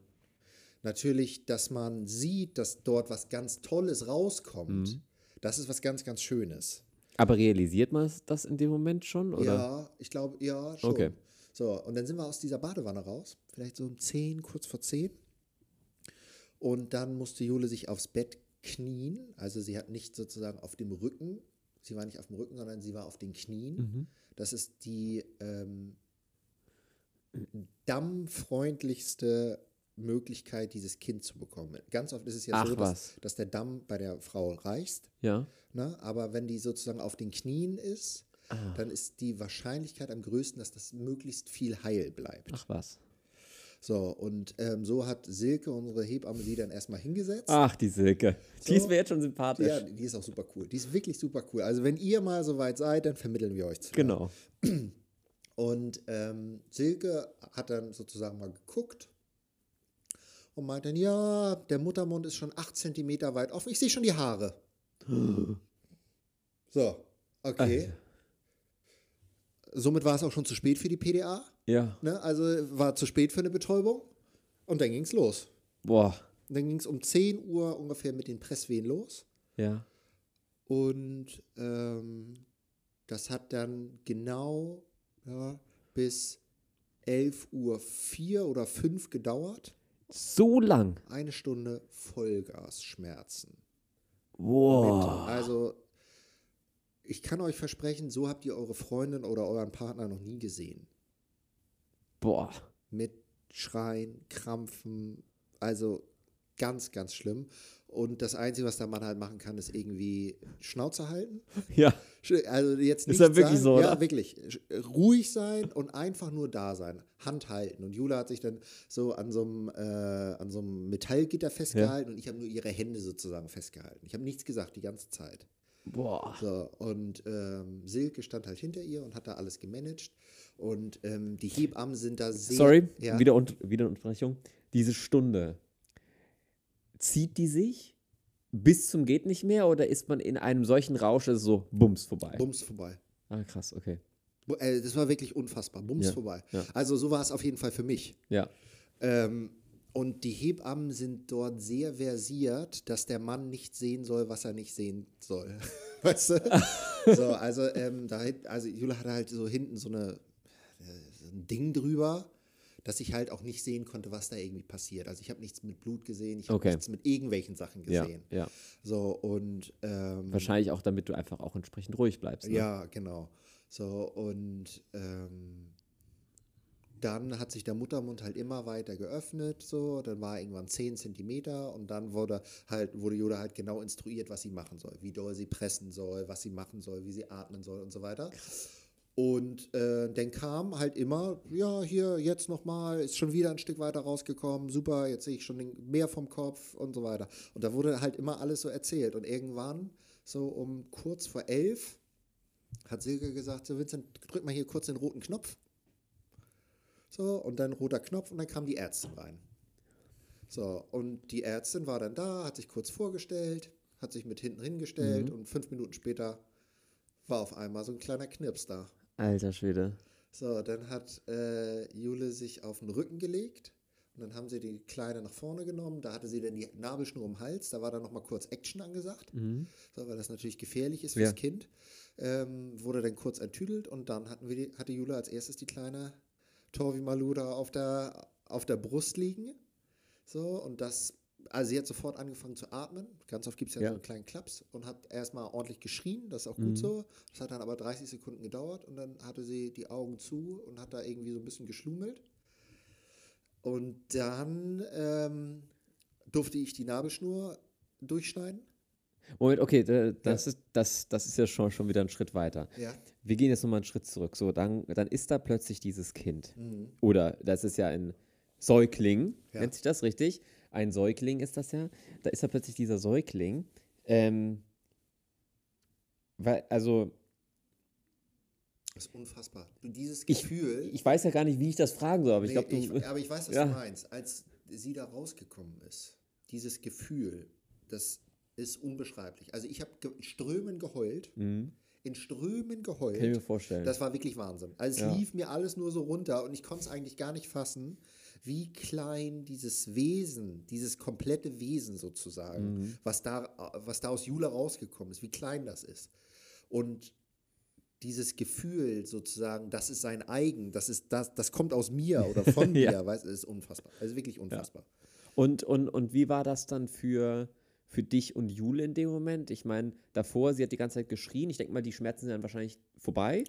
Natürlich, dass man sieht, dass dort was ganz Tolles rauskommt. Das ist was ganz, ganz Schönes. aber realisiert man das in dem Moment schon? Oder? Ja, ich glaube, ja, schon. Okay. So, und dann sind wir aus dieser Badewanne raus, vielleicht so um 10, kurz vor 10. Und dann musste Jule sich aufs Bett knien. Also sie hat nicht sozusagen auf dem Rücken, sie war nicht auf dem Rücken, sondern sie war auf den Knien. Mhm. Das ist die ähm, dammfreundlichste Möglichkeit, dieses Kind zu bekommen. Ganz oft ist es ja Ach, so, dass, dass der Damm bei der Frau reicht. Ja. Ne? Aber wenn die sozusagen auf den Knien ist, Ah. dann ist die Wahrscheinlichkeit am größten, dass das möglichst viel heil bleibt. Ach was. So, und ähm, so hat Silke, unsere Hebamme, sie dann erstmal hingesetzt. Ach, die Silke. Die So. ist mir jetzt schon sympathisch. Ja, die ist auch super cool. Die ist wirklich super cool. Also, wenn ihr mal soweit seid, dann vermitteln wir euch zu. Genau. Und ähm, Silke hat dann sozusagen mal geguckt und meint dann, ja, der Muttermund ist schon acht Zentimeter weit offen. Ich sehe schon die Haare. (gasps) so, okay. Somit war es auch schon zu spät für die PDA. Ja. Ne? Also war zu spät für eine Betäubung. Und dann ging es los. Boah. Und dann ging es um 10 Uhr ungefähr mit den Presswehen los. Ja. Und ähm, das hat dann genau ja, bis 11 Uhr 4 oder 5 gedauert. So lang. Eine Stunde Vollgasschmerzen. Boah. Also, ich kann euch versprechen, so habt ihr eure Freundin oder euren Partner noch nie gesehen. Boah. Mit Schreien, Krampfen, also ganz, ganz schlimm. Und das Einzige, was der Mann halt machen kann, ist irgendwie Schnauze halten. (laughs) Ja. Also jetzt nicht Ist ja wirklich sagen, so, Ja, oder? wirklich. Ruhig sein und einfach nur da sein. Hand halten. Und Jula hat sich dann so an so einem, äh, an so einem Metallgitter festgehalten und ich habe nur ihre Hände sozusagen festgehalten. Ich habe nichts gesagt die ganze Zeit. Boah. So, und ähm, Silke stand halt hinter ihr und hat da alles gemanagt. Und ähm, die Hebammen sind da sehr. Sorry, ja, wieder, und, wieder eine Unterbrechung. Diese Stunde, zieht die sich bis zum geht nicht mehr oder ist man in einem solchen Rausch, dass es so bums vorbei? Bums vorbei. Ah, krass, okay. Äh, das war wirklich unfassbar. Bums Ja, vorbei. ja. Also so war es auf jeden Fall für mich. Ja. Ähm, und die Hebammen sind dort sehr versiert, dass der Mann nicht sehen soll, was er nicht sehen soll. (laughs) weißt du? (laughs) so, also, ähm, da, also Jule hatte halt so hinten so, eine, äh, so ein Ding drüber, dass ich halt auch nicht sehen konnte, was da irgendwie passiert. Also ich habe nichts mit Blut gesehen, ich habe Okay. nichts mit irgendwelchen Sachen Ja, gesehen. ja. So, und ähm, Wahrscheinlich auch, damit du einfach auch entsprechend ruhig bleibst. Ne? ja, genau. So, und ähm, dann hat sich der Muttermund halt immer weiter geöffnet, so, dann war irgendwann 10 Zentimeter und dann wurde halt, wurde Yoda halt genau instruiert, was sie machen soll, wie doll sie pressen soll, was sie machen soll, wie sie atmen soll und so weiter. Und äh, dann kam halt immer, ja, hier, jetzt nochmal, ist schon wieder ein Stück weiter rausgekommen, super, jetzt sehe ich schon mehr vom Kopf und so weiter. Und da wurde halt immer alles so erzählt. Und irgendwann, so um kurz vor elf, hat Silke gesagt, so Vincent, drück mal hier kurz den roten Knopf. So, und dann roter Knopf und dann kam die Ärztin rein. So, und die Ärztin war dann da, hat sich kurz vorgestellt, hat sich mit hinten hingestellt und fünf Minuten später war auf einmal so ein kleiner Knirps da. Alter Schwede. So, dann hat äh, Jule sich auf den Rücken gelegt und dann haben sie die Kleine nach vorne genommen. Da hatte sie dann die Nabelschnur um den Hals. Da war dann nochmal kurz Action angesagt, so, weil das natürlich gefährlich ist fürs Ja. Kind. Ähm, wurde dann kurz enttüdelt und dann hatten wir die, hatte Jule als erstes die kleine Torvi Maluda auf der, auf der Brust liegen. So, und das, also sie hat sofort angefangen zu atmen. Ganz oft gibt es ja, Ja. so einen kleinen Klaps und hat erstmal ordentlich geschrien. Das ist auch Mhm. gut so. Das hat dann aber 30 Sekunden gedauert und dann hatte sie die Augen zu und hat da irgendwie so ein bisschen geschlummelt. Und dann ähm, durfte ich die Nabelschnur durchschneiden. Moment, okay, da- das, ist, das, das ist ja schon, schon wieder ein Schritt weiter. Ja. wir gehen jetzt nochmal einen Schritt zurück. So, dann, dann ist da plötzlich dieses Kind. Oder das ist ja ein Säugling, Ja. nennt sich das richtig? Ein Säugling ist das ja. Da ist da plötzlich dieser Säugling. Ähm, weil, also, Das ist unfassbar. Du, dieses Ich- Gefühl. ich weiß ja gar nicht, wie ich das fragen soll, aber ich Nee, glaube, du. ich, aber ich weiß, was (laughs) Ja. du meinst. Als sie da rausgekommen ist, dieses Gefühl, das ist unbeschreiblich. Also ich habe in Strömen geheult, in Strömen geheult. Mhm. Kann ich mir vorstellen. Das war wirklich Wahnsinn. Also es Ja. lief mir alles nur so runter und ich konnte es eigentlich gar nicht fassen, wie klein dieses Wesen, dieses komplette Wesen sozusagen, Mhm. was, da, was da aus Jula rausgekommen ist, wie klein das ist. Und dieses Gefühl sozusagen, das ist sein eigen, das ist das, das kommt aus mir oder von (laughs) mir, Ja. weißt, du, ist unfassbar. Also wirklich unfassbar. Und, und, und wie war das dann für, für dich und Jule in dem Moment? Ich meine, davor, sie hat die ganze Zeit geschrien. Ich denke mal, die Schmerzen sind dann wahrscheinlich vorbei.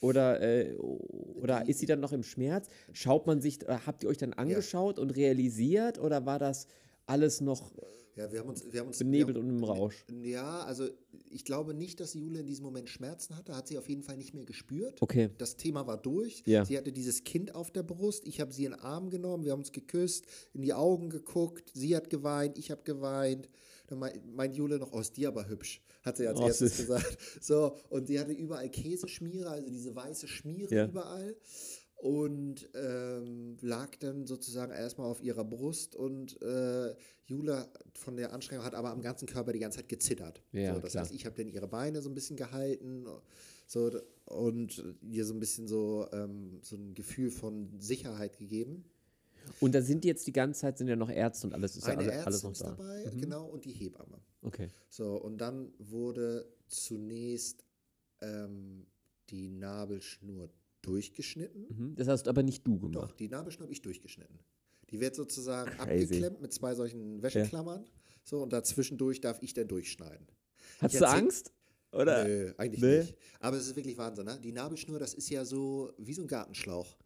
Oder, äh, oder ist sie dann noch im Schmerz? Schaut man sich, äh, habt ihr euch dann angeschaut und realisiert? Oder war das alles noch Ja, wir haben uns, wir haben uns benebelt wir und im Rausch? haben, Ja, also ich glaube nicht, dass Jule in diesem Moment Schmerzen hatte, hat sie auf jeden Fall nicht mehr gespürt. Okay. Das Thema war durch. Ja. Sie hatte dieses Kind auf der Brust. Ich habe sie in den Arm genommen. Wir haben uns geküsst, in die Augen geguckt. Sie hat geweint, ich habe geweint. Dann mei- meint Jule noch, oh, ist die aber hübsch, hat sie als Oh, erstes süß. gesagt. So, und sie hatte überall Käseschmiere, also diese weiße Schmiere Ja. überall. Und ähm, lag dann sozusagen erstmal auf ihrer Brust und äh, Jule von der Anstrengung hat aber am ganzen Körper die ganze Zeit gezittert. Ja, so, das klar. heißt, ich habe dann ihre Beine so ein bisschen gehalten so, und ihr so ein bisschen so, ähm, so ein Gefühl von Sicherheit gegeben. Und da sind jetzt die ganze Zeit, sind ja noch Ärzte und alles ist ja Eine alle, alles Ärztin noch da. dabei, genau, und die Hebamme. Okay. So, und dann wurde zunächst ähm, die Nabelschnur durchgeschnitten. Mhm. Das hast aber nicht du Doch, gemacht. die Nabelschnur habe ich durchgeschnitten. Die wird sozusagen Crazy. abgeklemmt mit zwei solchen Wäscheklammern. So, und dazwischendurch darf ich dann durchschneiden. Hast Ich du Angst? Oder? Nö, eigentlich Nee? nicht. Aber es ist wirklich Wahnsinn, ne? Die Nabelschnur, das ist ja so wie so ein Gartenschlauch.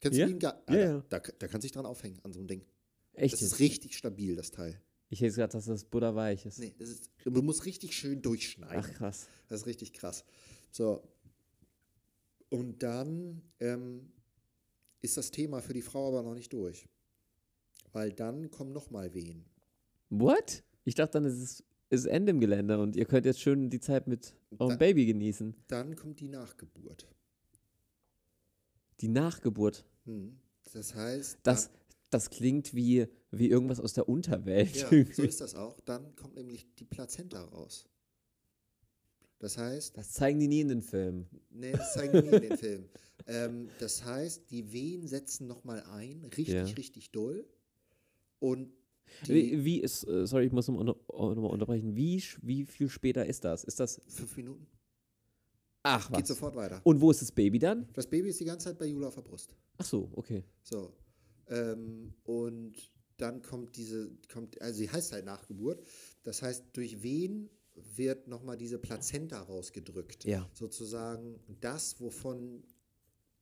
Kennst Ja? du wie ein Garten? Ja, ja. Da, da kann sich dran aufhängen an so einem Ding. Echt? Das ist richtig stabil, das Teil. Ich hätte gesagt, dass das butterweich ist. Nee, das ist, du musst richtig schön durchschneiden. Ach krass. Das ist richtig krass. So. Und dann ähm, ist das Thema für die Frau aber noch nicht durch. Weil dann kommen nochmal Wehen. What? Ich dachte dann, es ist, es ist Ende im Gelände und ihr könnt jetzt schön die Zeit mit eurem Baby genießen. Dann kommt die Nachgeburt. Die Nachgeburt. Hm. Das heißt, Das, das klingt wie, wie irgendwas aus der Unterwelt. ja, (laughs) so ist das auch. Dann kommt nämlich die Plazenta raus. Das heißt, Das zeigen die nie in den Filmen. nee, das zeigen wir nie in den Film. (laughs) Ähm, das heißt, die Wehen setzen nochmal ein, richtig, Ja. richtig doll. Und die Wie, wie ist, äh, sorry, ich muss nochmal oh, unterbrechen. Wie, wie viel später ist das? Ist das. fünf Minuten Ach, geht was. sofort weiter. Und wo ist das Baby dann? Das Baby ist die ganze Zeit bei Jula auf der Brust. Ach so, okay. So. Ähm, und dann kommt diese, kommt, also sie heißt halt Nachgeburt. Das heißt, durch wen wird nochmal diese Plazenta rausgedrückt? Ja. Sozusagen das, wovon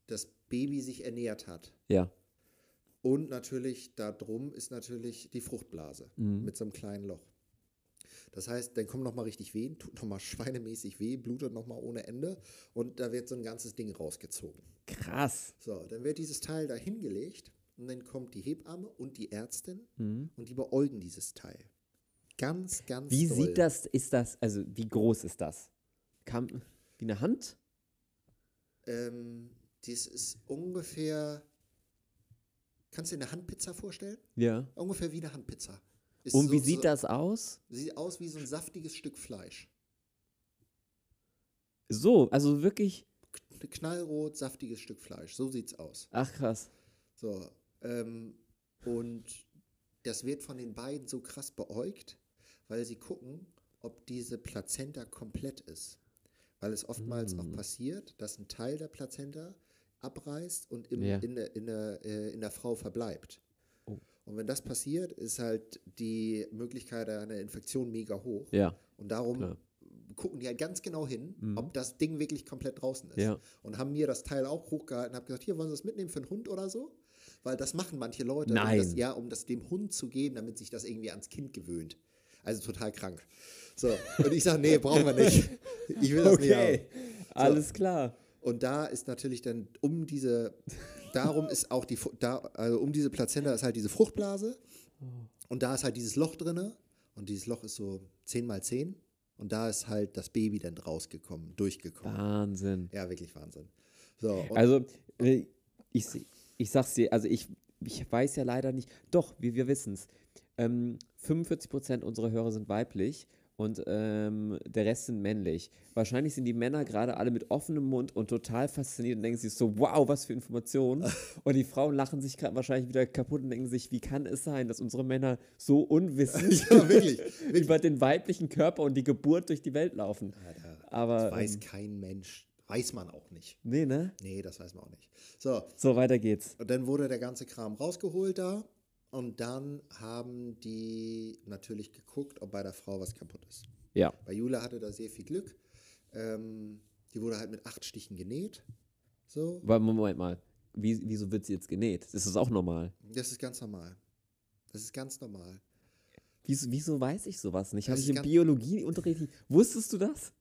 das Baby sich ernährt hat. Ja. Und natürlich darum ist natürlich die Fruchtblase mit so einem kleinen Loch. Das heißt, dann kommen nochmal richtig Wehen, tut nochmal (laughs) schweinemäßig weh, blutet nochmal ohne Ende und da wird so ein ganzes Ding rausgezogen. Krass. So, dann wird dieses Teil da hingelegt und dann kommt die Hebamme und die Ärztin und die beäugen dieses Teil. Ganz, ganz Wie doll. sieht das, ist das, also wie groß ist das? Kam, wie eine Hand? Ähm, das ist ungefähr, kannst du dir eine Handpizza vorstellen? Ja. Ungefähr wie eine Handpizza. Ist Und so- wie so- sieht das aus? Sieht aus wie so ein saftiges Stück Fleisch. So, also wirklich, Knallrot, saftiges Stück Fleisch. So sieht's aus. ach krass. So, ähm, und das wird von den beiden so krass beäugt, weil sie gucken, ob diese Plazenta komplett ist. Weil es oftmals Mm. auch passiert, dass ein Teil der Plazenta abreißt und im, Ja. in, der, in, der, äh, in der Frau verbleibt. Oh. Und wenn das passiert, ist halt die Möglichkeit einer Infektion mega hoch. Ja. Und darum Klar. gucken die halt ganz genau hin, ob das Ding wirklich komplett draußen ist. Ja. Und haben mir das Teil auch hochgehalten und habe gesagt, hier, wollen Sie das mitnehmen für einen Hund oder so? Weil das machen manche Leute, Nein. Um das, ja, um das dem Hund zu geben, damit sich das irgendwie ans Kind gewöhnt. Also total krank. So, und ich sage, nee, brauchen wir nicht. Ich will das nicht haben. Alles klar. Und da ist natürlich dann um diese, darum ist auch die, da, also um diese Plazenta ist halt diese Fruchtblase. Und da ist halt dieses Loch drinne. Und dieses Loch ist so 10 mal 10. Und da ist halt das Baby dann rausgekommen, durchgekommen. Wahnsinn. Ja, wirklich Wahnsinn. So, Also, äh, ich, ich sag's dir, also ich, ich weiß ja leider nicht. Doch, wir, wir wissen es. Ähm, 45% unserer Hörer sind weiblich und ähm, der Rest sind männlich. Wahrscheinlich sind die Männer gerade alle mit offenem Mund und total fasziniert und denken sich so, wow, was für Informationen. (laughs) und die Frauen lachen sich gerade wahrscheinlich wieder kaputt und denken sich, wie kann es sein, dass unsere Männer so unwissend (laughs) Ja, wirklich, (laughs) wirklich. über den weiblichen Körper und die Geburt durch die Welt laufen. Alter, Aber, das weiß ähm, kein Mensch. Weiß man auch nicht. nee, ne? Nee, das weiß man auch nicht. So, So, weiter geht's. Und dann wurde der ganze Kram rausgeholt da. Und dann haben die natürlich geguckt, ob bei der Frau was kaputt ist. Ja. Bei Jule hatte da sehr viel Glück. Ähm, die wurde halt mit acht Stichen genäht. So. Aber Moment mal, Wie, wieso wird sie jetzt genäht? Das ist auch normal. Das ist ganz normal. Das ist ganz normal. Wieso, wieso weiß ich sowas nicht? Das Habe ich im Biologieunterricht. Wusstest du das?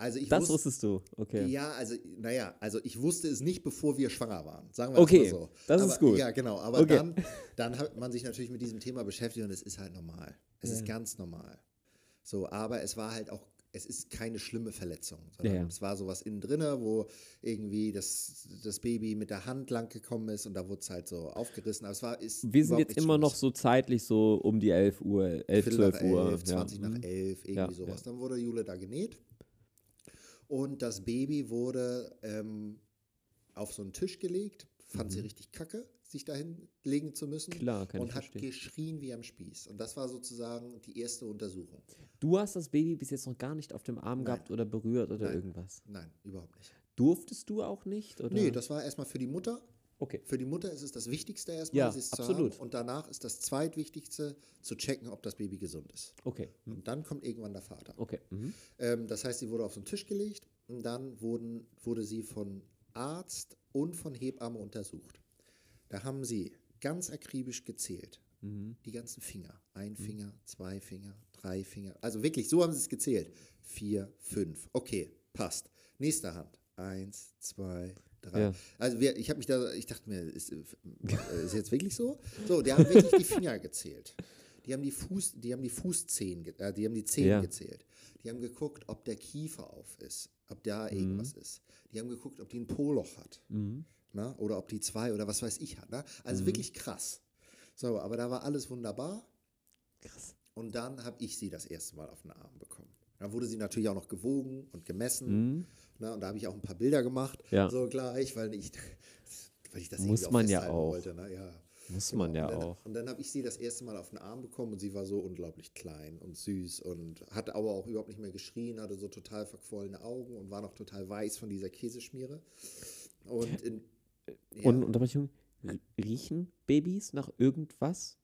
Also ich Das wusste, wusstest du, okay. Ja, also, naja, also ich wusste es nicht, bevor wir schwanger waren. Sagen wir Okay, das mal so. das aber, ist gut. Ja, genau. Aber Okay. dann, dann hat man sich natürlich mit diesem Thema beschäftigt und es ist halt normal. Es ist ganz normal. So, aber es war halt auch, es ist keine schlimme Verletzung, sondern Ja, ja. es war sowas innen drinne, wo irgendwie das, das Baby mit der Hand lang gekommen ist und da wurde es halt so aufgerissen. Aber es war, ist Wir sind jetzt immer noch Schlimmes. so zeitlich so um die 11 Uhr, 11, Viertel 12 nach Uhr. 11, 20 ja. nach mhm. 11, irgendwie Ja, sowas. ja. Dann wurde Jule da genäht. Und das Baby wurde ähm, auf so einen Tisch gelegt. Fand sie richtig kacke, sich dahin legen zu müssen. Mhm. Klar, kann Und ich hat verstehen. geschrien wie am Spieß. Und das war sozusagen die erste Untersuchung. Du hast das Baby bis jetzt noch gar nicht auf dem Arm gehabt oder berührt oder Nein. irgendwas. Nein, überhaupt nicht. Durftest du auch nicht? Oder? Nee, das war erstmal für die Mutter. Okay. Für die Mutter ist es das Wichtigste erstmal, Ja, sie es zu absolut. haben. Und danach ist das zweitwichtigste, zu checken, ob das Baby gesund ist. Okay. hm, Und dann kommt irgendwann der Vater. Okay. Mhm. Ähm, das heißt, sie wurde auf einen Tisch gelegt und dann wurden, wurde sie von Arzt und von Hebamme untersucht. Da haben sie ganz akribisch gezählt. Mhm. Die ganzen Finger. Ein Finger, zwei Finger, drei Finger. Also wirklich, so haben sie es gezählt. Vier, fünf. Okay, passt. Nächste Hand. Eins, zwei, drei. Ja. Also wir, ich habe mich da, ich dachte mir, ist, äh, (laughs) ist jetzt wirklich so? So, die haben wirklich die Finger gezählt. Die haben die Fuß, die haben die Fußzehen, äh, die haben die Zehen Ja. gezählt. Die haben geguckt, ob der Kiefer auf ist, ob da Mhm. irgendwas ist. Die haben geguckt, ob die ein Poloch hat. Na? Oder ob die zwei oder was weiß ich hat. Ne? Mhm. Also wirklich krass. So, aber da war alles wunderbar. Krass. Und dann habe ich sie das erste Mal auf den Arm bekommen. Da wurde sie natürlich auch noch gewogen und gemessen. Ne? Und da habe ich auch ein paar Bilder gemacht. Ja. So gleich, weil ich, (laughs) weil ich das Muss man ja auch. wollte. Ne? Ja. Muss man ja und dann, auch. Und dann habe ich sie das erste Mal auf den Arm bekommen und sie war so unglaublich klein und süß und hat aber auch überhaupt nicht mehr geschrien, hatte so total verquollene Augen und war noch total weiß von dieser Käseschmiere. Und in, ja, Und Unterbrechung, riechen Babys nach irgendwas?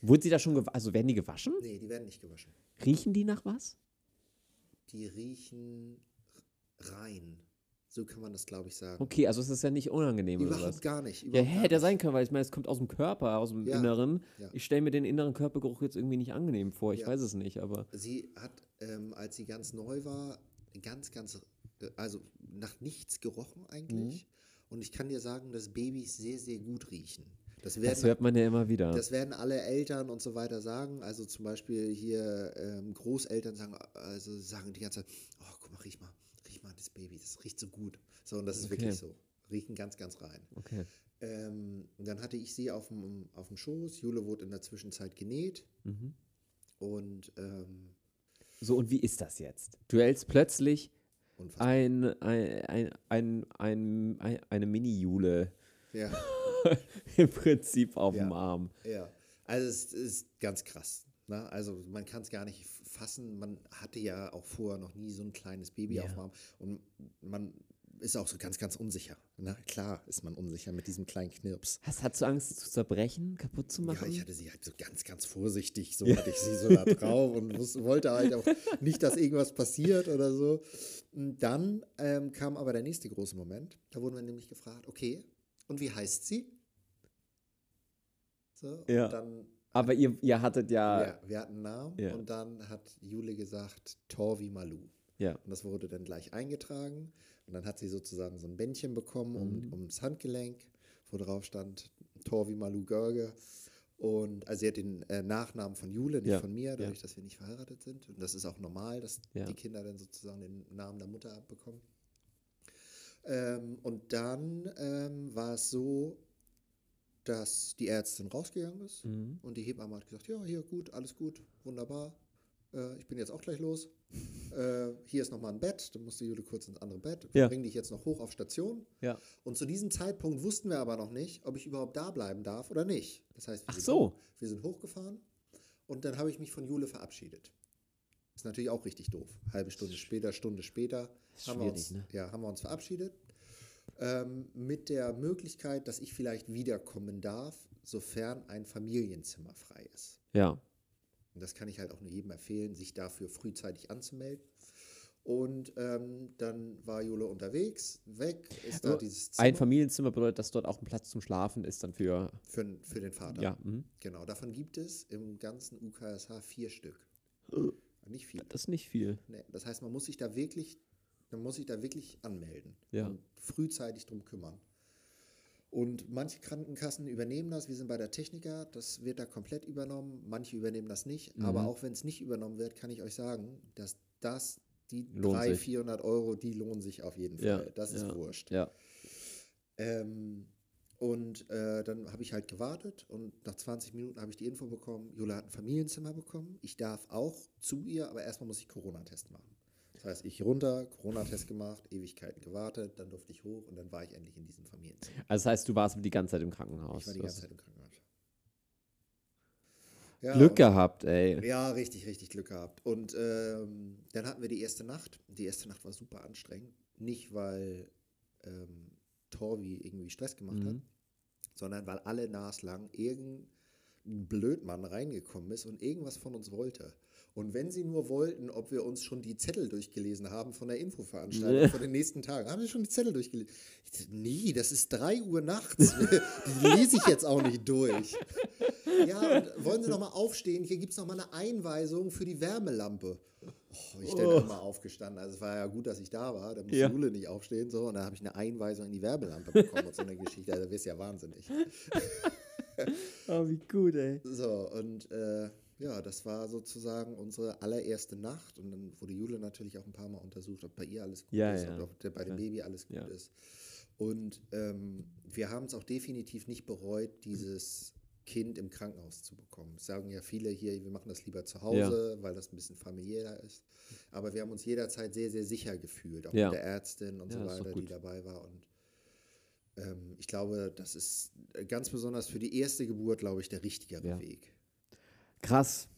Wurden sie da schon gewaschen? Also werden die gewaschen? nee, die werden nicht gewaschen. Riechen die nach was? Die riechen rein. So kann man das, glaube ich, sagen. Okay, also es ist ja nicht unangenehm oder was? Überhaupt gar nicht. Ja, überhaupt gar hätte sein können, weil ich meine, es kommt aus dem Körper, aus dem Ja, Inneren. ja. Ich stelle mir den inneren Körpergeruch jetzt irgendwie nicht angenehm vor. Ich Ja. weiß es nicht, aber. Sie hat, ähm, als sie ganz neu war, ganz, ganz, äh, also nach nichts gerochen eigentlich. Mhm. Und ich kann dir sagen, dass Babys sehr, sehr gut riechen. Das Das werden, hört man ja immer wieder. das werden alle Eltern und so weiter sagen. Also zum Beispiel hier ähm, Großeltern sagen, also sagen die ganze Zeit, oh, guck mal, riech mal, riech mal das Baby, das riecht so gut. So, und das ist Okay. wirklich so. Riechen ganz, ganz rein. okay. Ähm, dann hatte ich sie auf dem, auf dem Schoß. Jule wurde in der Zwischenzeit genäht. Mhm. Und ähm, So, und wie ist das jetzt? Du hältst plötzlich ein, ein, ein, ein, eine Mini-Jule Ja, (laughs) im Prinzip auf Ja. dem Arm. ja. Also es ist ganz krass. Ne? Also man kann es gar nicht fassen. Man hatte ja auch vorher noch nie so ein kleines Baby Ja. auf dem Arm. Und man ist auch so ganz, ganz unsicher. Na klar ist man unsicher mit diesem kleinen Knirps. Hast, hast du Angst, zu zerbrechen, kaputt zu Ja, machen? ich hatte sie halt so ganz, ganz vorsichtig, so hatte ich sie so da drauf und wusste, wollte halt auch (laughs) nicht, dass irgendwas passiert oder so. Und dann ähm, kam aber der nächste große Moment. Da wurden wir nämlich gefragt, okay, und wie heißt sie? So, Ja. und dann, Aber ihr, ihr hattet ja. ja, wir hatten einen Namen Ja. und dann hat Jule gesagt, Torvi Malu. Ja. Und das wurde dann gleich eingetragen. Und dann hat sie sozusagen so ein Bändchen bekommen um, Mhm. ums Handgelenk, wo drauf stand Torvi Malu Görge. Und also sie hat den äh, Nachnamen von Jule, nicht Ja, von mir, ja. dadurch, dass wir nicht verheiratet sind. Und das ist auch normal, dass Ja. die Kinder dann sozusagen den Namen der Mutter abbekommen. Ähm, und dann ähm, war es so, dass die Ärztin rausgegangen ist Mhm. und die Hebamme hat gesagt, ja, hier gut, alles gut, wunderbar. Äh, ich bin jetzt auch gleich los. (laughs) Äh, hier ist nochmal ein Bett, dann musste Jule kurz ins andere Bett. Wir Ja. bringen dich jetzt noch hoch auf Station. Ja. Und zu diesem Zeitpunkt wussten wir aber noch nicht, ob ich überhaupt da bleiben darf oder nicht. Das heißt, wir, sind, so. hoch, wir sind hochgefahren und dann habe ich mich von Jule verabschiedet. Ist natürlich auch richtig doof. Halbe Stunde später, Stunde später haben wir, uns, ne? ja, haben wir uns verabschiedet. Ähm, mit der Möglichkeit, dass ich vielleicht wiederkommen darf, sofern ein Familienzimmer frei ist. Ja. Und das kann ich halt auch nur jedem empfehlen, sich dafür frühzeitig anzumelden. Und ähm, dann war Jule unterwegs, weg, ist da dieses Zimmer Ein Familienzimmer bedeutet, dass dort auch ein Platz zum Schlafen ist, dann für. für, für den Vater. Ja. Mhm. Genau, davon gibt es im ganzen UKSH vier Stück. Nicht viel. Das ist nicht viel. Nee, das heißt, man muss sich da wirklich, man muss sich da wirklich anmelden Ja. und frühzeitig drum kümmern. Und manche Krankenkassen übernehmen das. Wir sind bei der Techniker, das wird da komplett übernommen. Manche übernehmen das nicht. Mhm. Aber auch wenn es nicht übernommen wird, kann ich euch sagen, dass das, die Lohnt 300, sich. 400 Euro, die lohnen sich auf jeden Fall. Ja, Das ist ja. wurscht. Ja. Ähm, und äh, dann habe ich halt gewartet und nach 20 Minuten habe ich die Info bekommen, Jula hat ein Familienzimmer bekommen. Ich darf auch zu ihr, aber erstmal muss ich Corona-Test machen. Das heißt, ich runter, Corona-Test gemacht, Ewigkeiten gewartet, dann durfte ich hoch und dann war ich endlich in diesem Familienzimmer. Also, das heißt, du warst die ganze Zeit im Krankenhaus. Ich war die ganze Zeit im Krankenhaus. Ja, Glück und- gehabt, ey. Ja, richtig, richtig Glück gehabt. Und ähm, dann hatten wir die erste Nacht. Die erste Nacht war super anstrengend. Nicht, weil ähm, Torvi irgendwie Stress gemacht hat, Mhm. sondern weil alle naslang irgendein Blödmann reingekommen ist und irgendwas von uns wollte. Und wenn sie nur wollten, ob wir uns schon die Zettel durchgelesen haben von der Infoveranstaltung (laughs) von den nächsten Tagen. Haben sie schon die Zettel durchgelesen? Ich dachte, nee, das ist 3 Uhr nachts. (laughs) die lese ich jetzt auch nicht durch. Ja, und wollen Sie noch mal aufstehen? Hier gibt es noch mal eine Einweisung für die Wärmelampe. Oh, ich bin immer aufgestanden. Also es war ja gut, dass ich da war. Da musste Ja. Jule nicht aufstehen. So, und dann habe ich eine Einweisung in die Wärmelampe bekommen und so eine Geschichte. Also, da wirst du ja wahnsinnig. (laughs) Oh, wie gut, ey. So, und äh, ja, das war sozusagen unsere allererste Nacht. Und dann wurde Jule natürlich auch ein paar Mal untersucht, ob bei ihr alles gut Ja, ist, ja, ob der, bei dem. Baby alles gut Ja. ist. Und ähm, wir haben es auch definitiv nicht bereut, dieses Kind im Krankenhaus zu bekommen. Es sagen ja viele hier, wir machen das lieber zu Hause, weil das ein bisschen familiärer ist. Aber wir haben uns jederzeit sehr, sehr sicher gefühlt, auch mit der Ärztin und so weiter, die dabei war. Und ähm, ich glaube, das ist ganz besonders für die erste Geburt, glaube ich, der richtigere. Weg. Krass.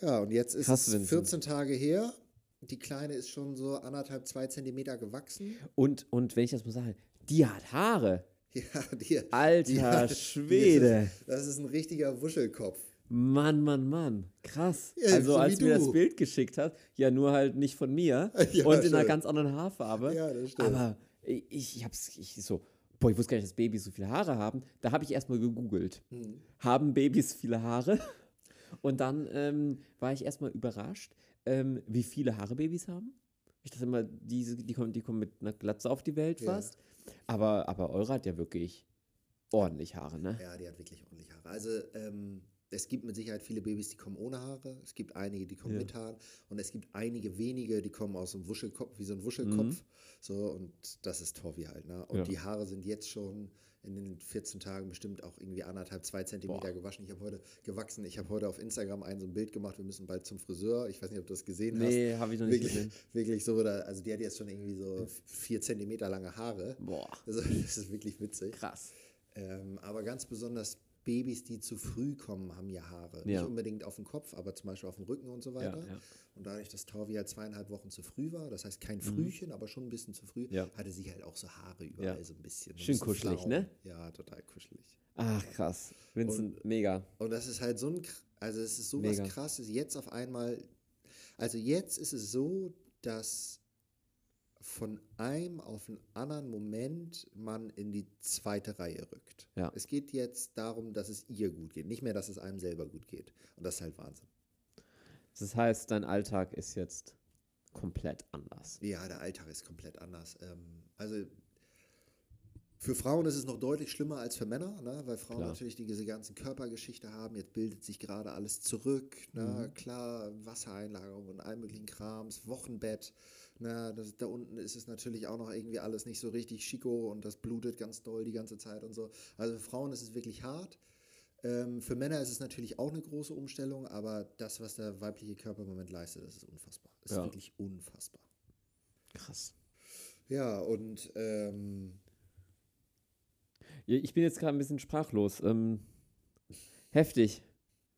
Ja, und jetzt ist Krass, es Vincent. 14 Tage her. Die Kleine ist schon so anderthalb, zwei Zentimeter gewachsen. Und, und wenn ich das mal sage, die hat Haare. (laughs) Ja, die, Alter die hat- die Schwede. Ist, das ist ein richtiger Wuschelkopf. Mann, Mann, Mann. Krass. Ja, also, so als du mir das. Bild geschickt hast, ja, nur halt nicht von mir (laughs) Ja, und in einer ganz anderen Haarfarbe. Ja, das stimmt. Aber ich, ich hab's ich so, boah, ich wusste gar nicht, dass Babys so viele Haare haben. Da habe ich erstmal gegoogelt. Hm. Haben Babys viele Haare? Und dann ähm, war ich erstmal überrascht, ähm, wie viele Haare Babys haben. Ich dachte immer, diese, die, kommen, die kommen mit einer Glatze auf die Welt Ja. fast. Aber, aber eure hat ja wirklich ordentlich Haare, ne? Ja, die hat wirklich ordentlich Haare. Also ähm, es gibt mit Sicherheit viele Babys, die kommen ohne Haare. Es gibt einige, die kommen Ja. mit Haaren. Und es gibt einige wenige, die kommen aus einem Wuschelkopf, wie so ein Wuschelkopf. So, und das ist Torvi halt. Ne? Und Mhm. Ja. die Haare sind jetzt schon in den 14 Tagen bestimmt auch irgendwie anderthalb, zwei Zentimeter Boah. gewaschen. Ich habe heute gewachsen. Ich habe heute auf Instagram ein so ein Bild gemacht. Wir müssen bald zum Friseur. Ich weiß nicht, ob du das gesehen hast. Nee, habe ich noch nicht Wirklich, gesehen. wirklich so, da, also die hat jetzt schon irgendwie so vier Zentimeter lange Haare. Boah, Also (laughs) das ist wirklich witzig. krass. Ähm, aber ganz besonders Babys, die zu früh kommen, haben ja Haare. Ja. Nicht unbedingt auf dem Kopf, aber zum Beispiel auf dem Rücken und so weiter. Ja, ja. Und dadurch, dass Torvi halt zweieinhalb Wochen zu früh war, das heißt kein Frühchen, aber schon ein bisschen zu früh, Mhm. Hatte sie halt auch so Haare überall so ein bisschen. ein Schön bisschen kuschelig, flau. ne? Ja, total kuschelig. Ach, krass. Vincent, mega. Und das ist halt so ein, also es ist so was krasses. Jetzt auf einmal, also jetzt ist es so, dass von einem auf einen anderen Moment man in die zweite Reihe rückt. Ja. Es geht jetzt darum, dass es ihr gut geht, nicht mehr, dass es einem selber gut geht. Und das ist halt Wahnsinn. Das heißt, dein Alltag ist jetzt komplett anders. Ja, der Alltag ist komplett anders. Ähm, also für Frauen ist es noch deutlich schlimmer als für Männer, ne? weil Frauen Klar. natürlich diese ganze Körpergeschichte haben. Jetzt bildet sich gerade alles zurück. Ne? Mhm. Klar, Wassereinlagerung und all möglichen Krams, Wochenbett. Ne? Das, da unten ist es natürlich auch noch irgendwie alles nicht so richtig schicko und das blutet ganz doll die ganze Zeit und so. Also für Frauen ist es wirklich hart. Ähm, für Männer ist es natürlich auch eine große Umstellung, aber das, was der weibliche Körper im Moment leistet, das ist unfassbar. Das Ja. ist wirklich unfassbar. Krass. Ja, und ähm, Ich bin jetzt gerade ein bisschen sprachlos. Ähm, heftig.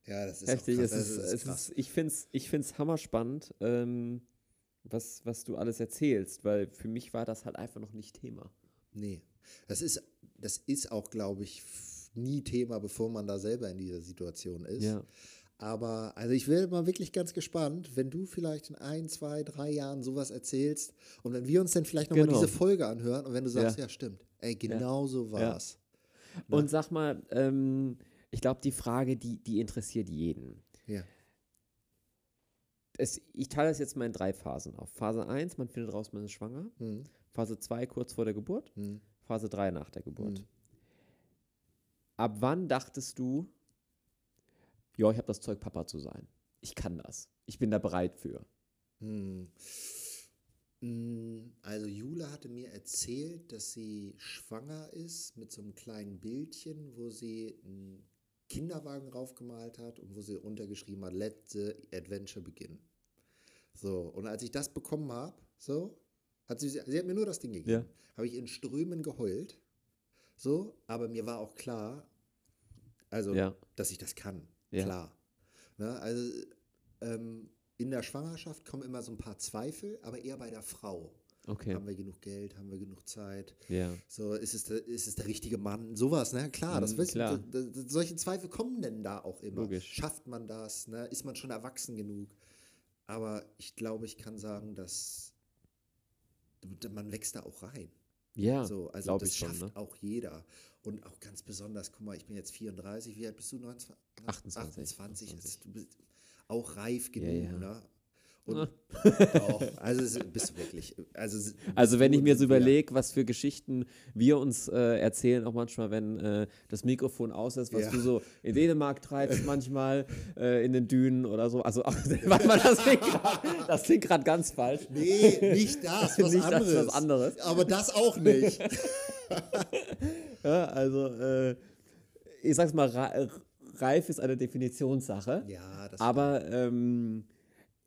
ja, das ist heftig. auch Es krass. ist, das es krass. ist, ich finde es ich find's hammerspannend, ähm, was, was du alles erzählst, weil für mich war das halt einfach noch nicht Thema. Nee, das ist, das ist auch, glaube ich, nie Thema, bevor man da selber in dieser Situation ist. Ja. Aber, also ich wäre mal wirklich ganz gespannt, wenn du vielleicht in ein, zwei, drei Jahren sowas erzählst und wenn wir uns dann vielleicht nochmal Genau. diese Folge anhören und wenn du sagst, Ja. ja, stimmt, ey, genau so war Ja. Und sag mal, ähm, ich glaube, die Frage, die, die interessiert jeden. Ja. Es, ich teile das jetzt mal in drei Phasen auf. Phase 1, man findet raus, man ist schwanger. Hm. Phase 2, kurz vor der Geburt. Hm. Phase 3, nach der Geburt. Hm. Ab wann dachtest du, ja, ich habe das Zeug, Papa zu sein? Ich kann das. Ich bin da bereit für. Hm. Mm, Also Jule hatte mir erzählt, dass sie schwanger ist mit so einem kleinen Bildchen, wo sie einen Kinderwagen raufgemalt hat und wo sie untergeschrieben hat, let the adventure begin. So, und als ich das bekommen habe, so, hat sie, sie hat mir nur das Ding gegeben. Habe ich in Strömen geheult. So, aber mir war auch klar, also, Ja. dass ich das kann. Ja. Klar. Ne, also, ähm, in der Schwangerschaft kommen immer so ein paar Zweifel, aber eher bei der Frau. Okay. Haben wir genug Geld? Haben wir genug Zeit? Ja. So, ist es der, ist es der richtige Mann? Sowas, ne? Klar, das Mhm, wissen, klar. d- d- solche Zweifel kommen denn da auch immer. Logisch. Schafft man das? Ne? Ist man schon erwachsen genug? Aber ich glaube, ich kann sagen, dass man wächst da auch rein. Ja, So, also das ich schon. schafft Ne? auch jeder. Und auch ganz besonders, guck mal, ich bin jetzt 34, wie alt bist du? 29? 28. 28. Jetzt, du bist auch reif genug, ja. ne? Und auch, also bist du wirklich. Also, Also wenn ich mir so überlege, was für Geschichten wir uns äh, erzählen, auch manchmal, wenn äh, das Mikrofon aus ist, was Ja. du so in (laughs) Dänemark treibst, manchmal äh, in den Dünen oder so. Also (laughs) warte mal, das klingt grad- das klingt gerade ganz falsch. Nee, nicht (laughs) das, was Nicht das, anderes. was anderes. Aber das auch nicht. Ja, also äh, ich sag's mal, re- reif ist eine Definitionssache. ja, das Aber ähm,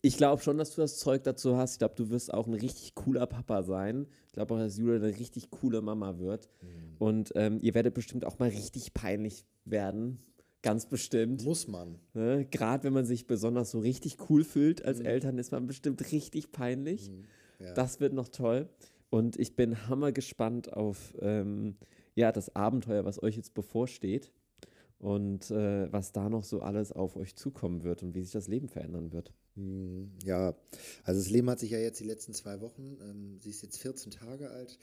ich glaube schon, dass du das Zeug dazu hast. Ich glaube, du wirst auch ein richtig cooler Papa sein. Ich glaube auch, dass Julia eine richtig coole Mama wird. Mhm. Und ähm, ihr werdet bestimmt auch mal richtig peinlich werden. Ganz bestimmt. muss man. Ne? Gerade wenn man sich besonders so richtig cool fühlt als Eltern, ist man bestimmt richtig peinlich. Mhm. Ja. Das wird noch toll. Und ich bin hammer gespannt auf ähm, ja, das Abenteuer, was euch jetzt bevorsteht. Und äh, was da noch so alles auf euch zukommen wird und wie sich das Leben verändern wird. Hm, Ja, also das Leben hat sich ja jetzt die letzten zwei Wochen, ähm, sie ist jetzt 14 Tage alt,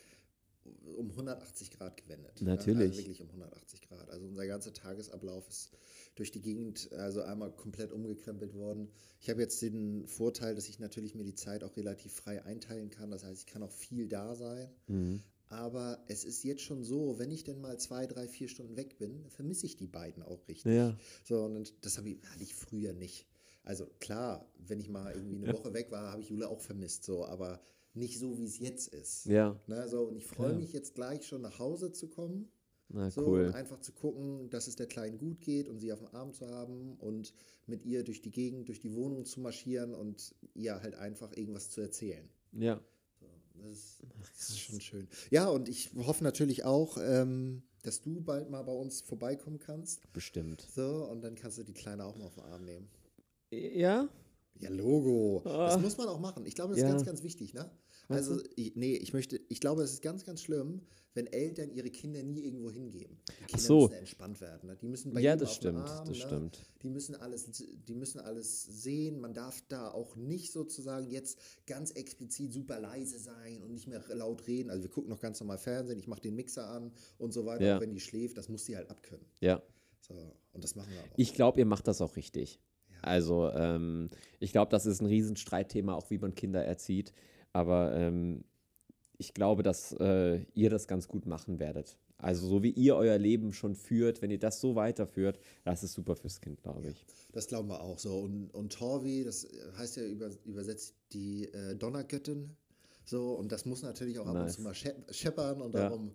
um 180 Grad gewendet. ne? Natürlich. Also wirklich um 180 Grad. Also unser ganzer Tagesablauf ist durch die Gegend, also einmal komplett umgekrempelt worden. Ich habe jetzt den Vorteil, dass ich natürlich mir die Zeit auch relativ frei einteilen kann. Das heißt, ich kann auch viel da sein. Mhm. Aber es ist jetzt schon so, wenn ich denn mal zwei, drei, vier Stunden weg bin, vermisse ich die beiden auch richtig. Ja. So, und das habe ich, hatte ich früher nicht. Also klar, wenn ich mal irgendwie eine Woche weg war, habe ich Jule auch vermisst, so, aber nicht so, wie es jetzt ist. Ja, Ne, so, und ich freue mich jetzt gleich schon nach Hause zu kommen. na So, cool. und einfach zu gucken, dass es der Kleinen gut geht und sie auf dem Arm zu haben und mit ihr durch die Gegend, durch die Wohnung zu marschieren und ihr halt einfach irgendwas zu erzählen. Ja. Das ist, das ist schon schön. Ja, und ich hoffe natürlich auch, ähm, dass du bald mal bei uns vorbeikommen kannst. Bestimmt. So, und dann kannst du die Kleine auch mal auf den Arm nehmen. Ja? Ja, Logo. Das Ah. muss man auch machen. Ich glaube, das Ja. ist ganz, ganz wichtig, ne? Also, ich, nee, ich möchte, ich glaube, es ist ganz, ganz schlimm, wenn Eltern ihre Kinder nie irgendwo hingeben. Die Kinder so. müssen entspannt werden. Ne? Die müssen bei Ja, das stimmt, Arm, das ne? stimmt. Die müssen alles, die müssen alles sehen. Man darf da auch nicht sozusagen jetzt ganz explizit super leise sein und nicht mehr laut reden. Also wir gucken noch ganz normal Fernsehen, ich mache den Mixer an und so weiter, Ja. auch wenn die schläft, das muss sie halt abkönnen. Ja. So, und das machen wir auch. Ich glaube, ihr macht das auch richtig. Also ähm, ich glaube, das ist ein Riesenstreitthema, auch wie man Kinder erzieht. Aber ähm, ich glaube, dass äh, ihr das ganz gut machen werdet. Also so wie ihr euer Leben schon führt, wenn ihr das so weiterführt, das ist super fürs Kind, glaube ich. Das glauben wir auch so. Und, und Torvi, das heißt ja über, übersetzt die äh, Donnergöttin. So, und das muss natürlich auch ab und Nice. zu mal schep- scheppern und Ja. darum,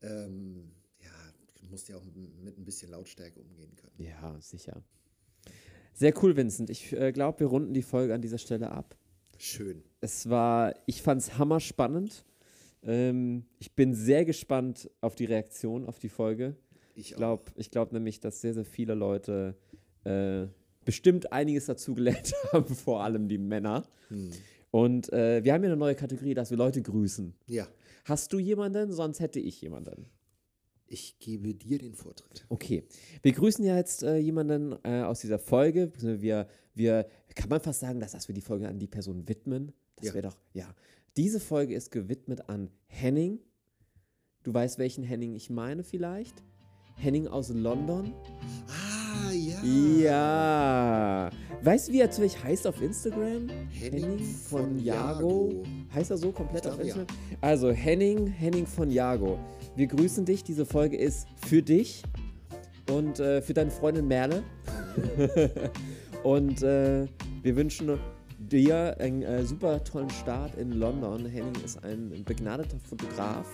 ähm, ja, musst ja auch mit ein bisschen Lautstärke umgehen können. Ja, sicher. Sehr cool, Vincent. Ich äh, glaube, wir runden die Folge an dieser Stelle ab. Schön. Es war, ich fand es hammerspannend. Ähm, ich bin sehr gespannt auf die Reaktion auf die Folge. Ich, Ich glaube ich glaub nämlich, dass sehr, sehr viele Leute äh, bestimmt einiges dazugelernt (laughs) haben, vor allem die Männer. Hm. Und äh, wir haben ja eine neue Kategorie, dass wir Leute grüßen. Ja, Hast du jemanden? Sonst hätte ich jemanden. Ich gebe dir den Vortritt. Okay, wir grüßen ja jetzt äh, jemanden äh, aus dieser Folge. Wir, wir, kann man fast sagen, dass, dass wir die Folge an die Person widmen? Das Ja. wäre doch, ja. Diese Folge ist gewidmet an Henning. Du weißt, welchen Henning ich meine vielleicht? Henning aus London. Ah, ja. Ja. Weißt du, wie er zu euch heißt auf Instagram? Henning von von Jago. Jago. Heißt er so komplett Ich auf glaube, ja. Instagram? Also Henning, Henning von Jago. Wir grüßen dich. Diese Folge ist für dich und äh, für deine Freundin Merle. (laughs) und äh, wir wünschen dir einen äh, super tollen Start in London. Henning ist ein begnadeter Fotograf.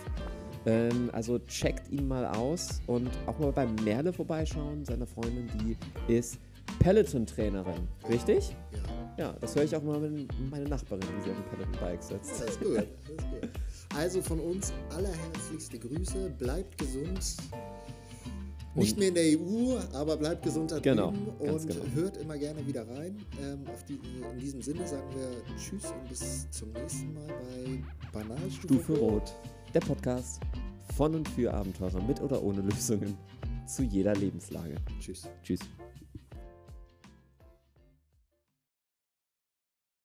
Ähm, also checkt ihn mal aus und auch mal bei Merle vorbeischauen. Seine Freundin, die ist Peloton-Trainerin. Richtig? Ja. Ja, das höre ich auch mal mit meine Nachbarin, die sich auf dem Peloton-Bike setzt. Das ist gut. Das ist gut. (laughs) Also von uns allerherzlichste Grüße. Bleibt gesund. Nicht mehr in der EU, aber bleibt gesund da Genau, und genau. hört immer gerne wieder rein. Ähm, die, in diesem Sinne sagen wir Tschüss und bis zum nächsten Mal bei Banalstufe Stufe Rot, der Podcast von und für Abenteurer mit oder ohne Lösungen zu jeder Lebenslage. Tschüss. Tschüss.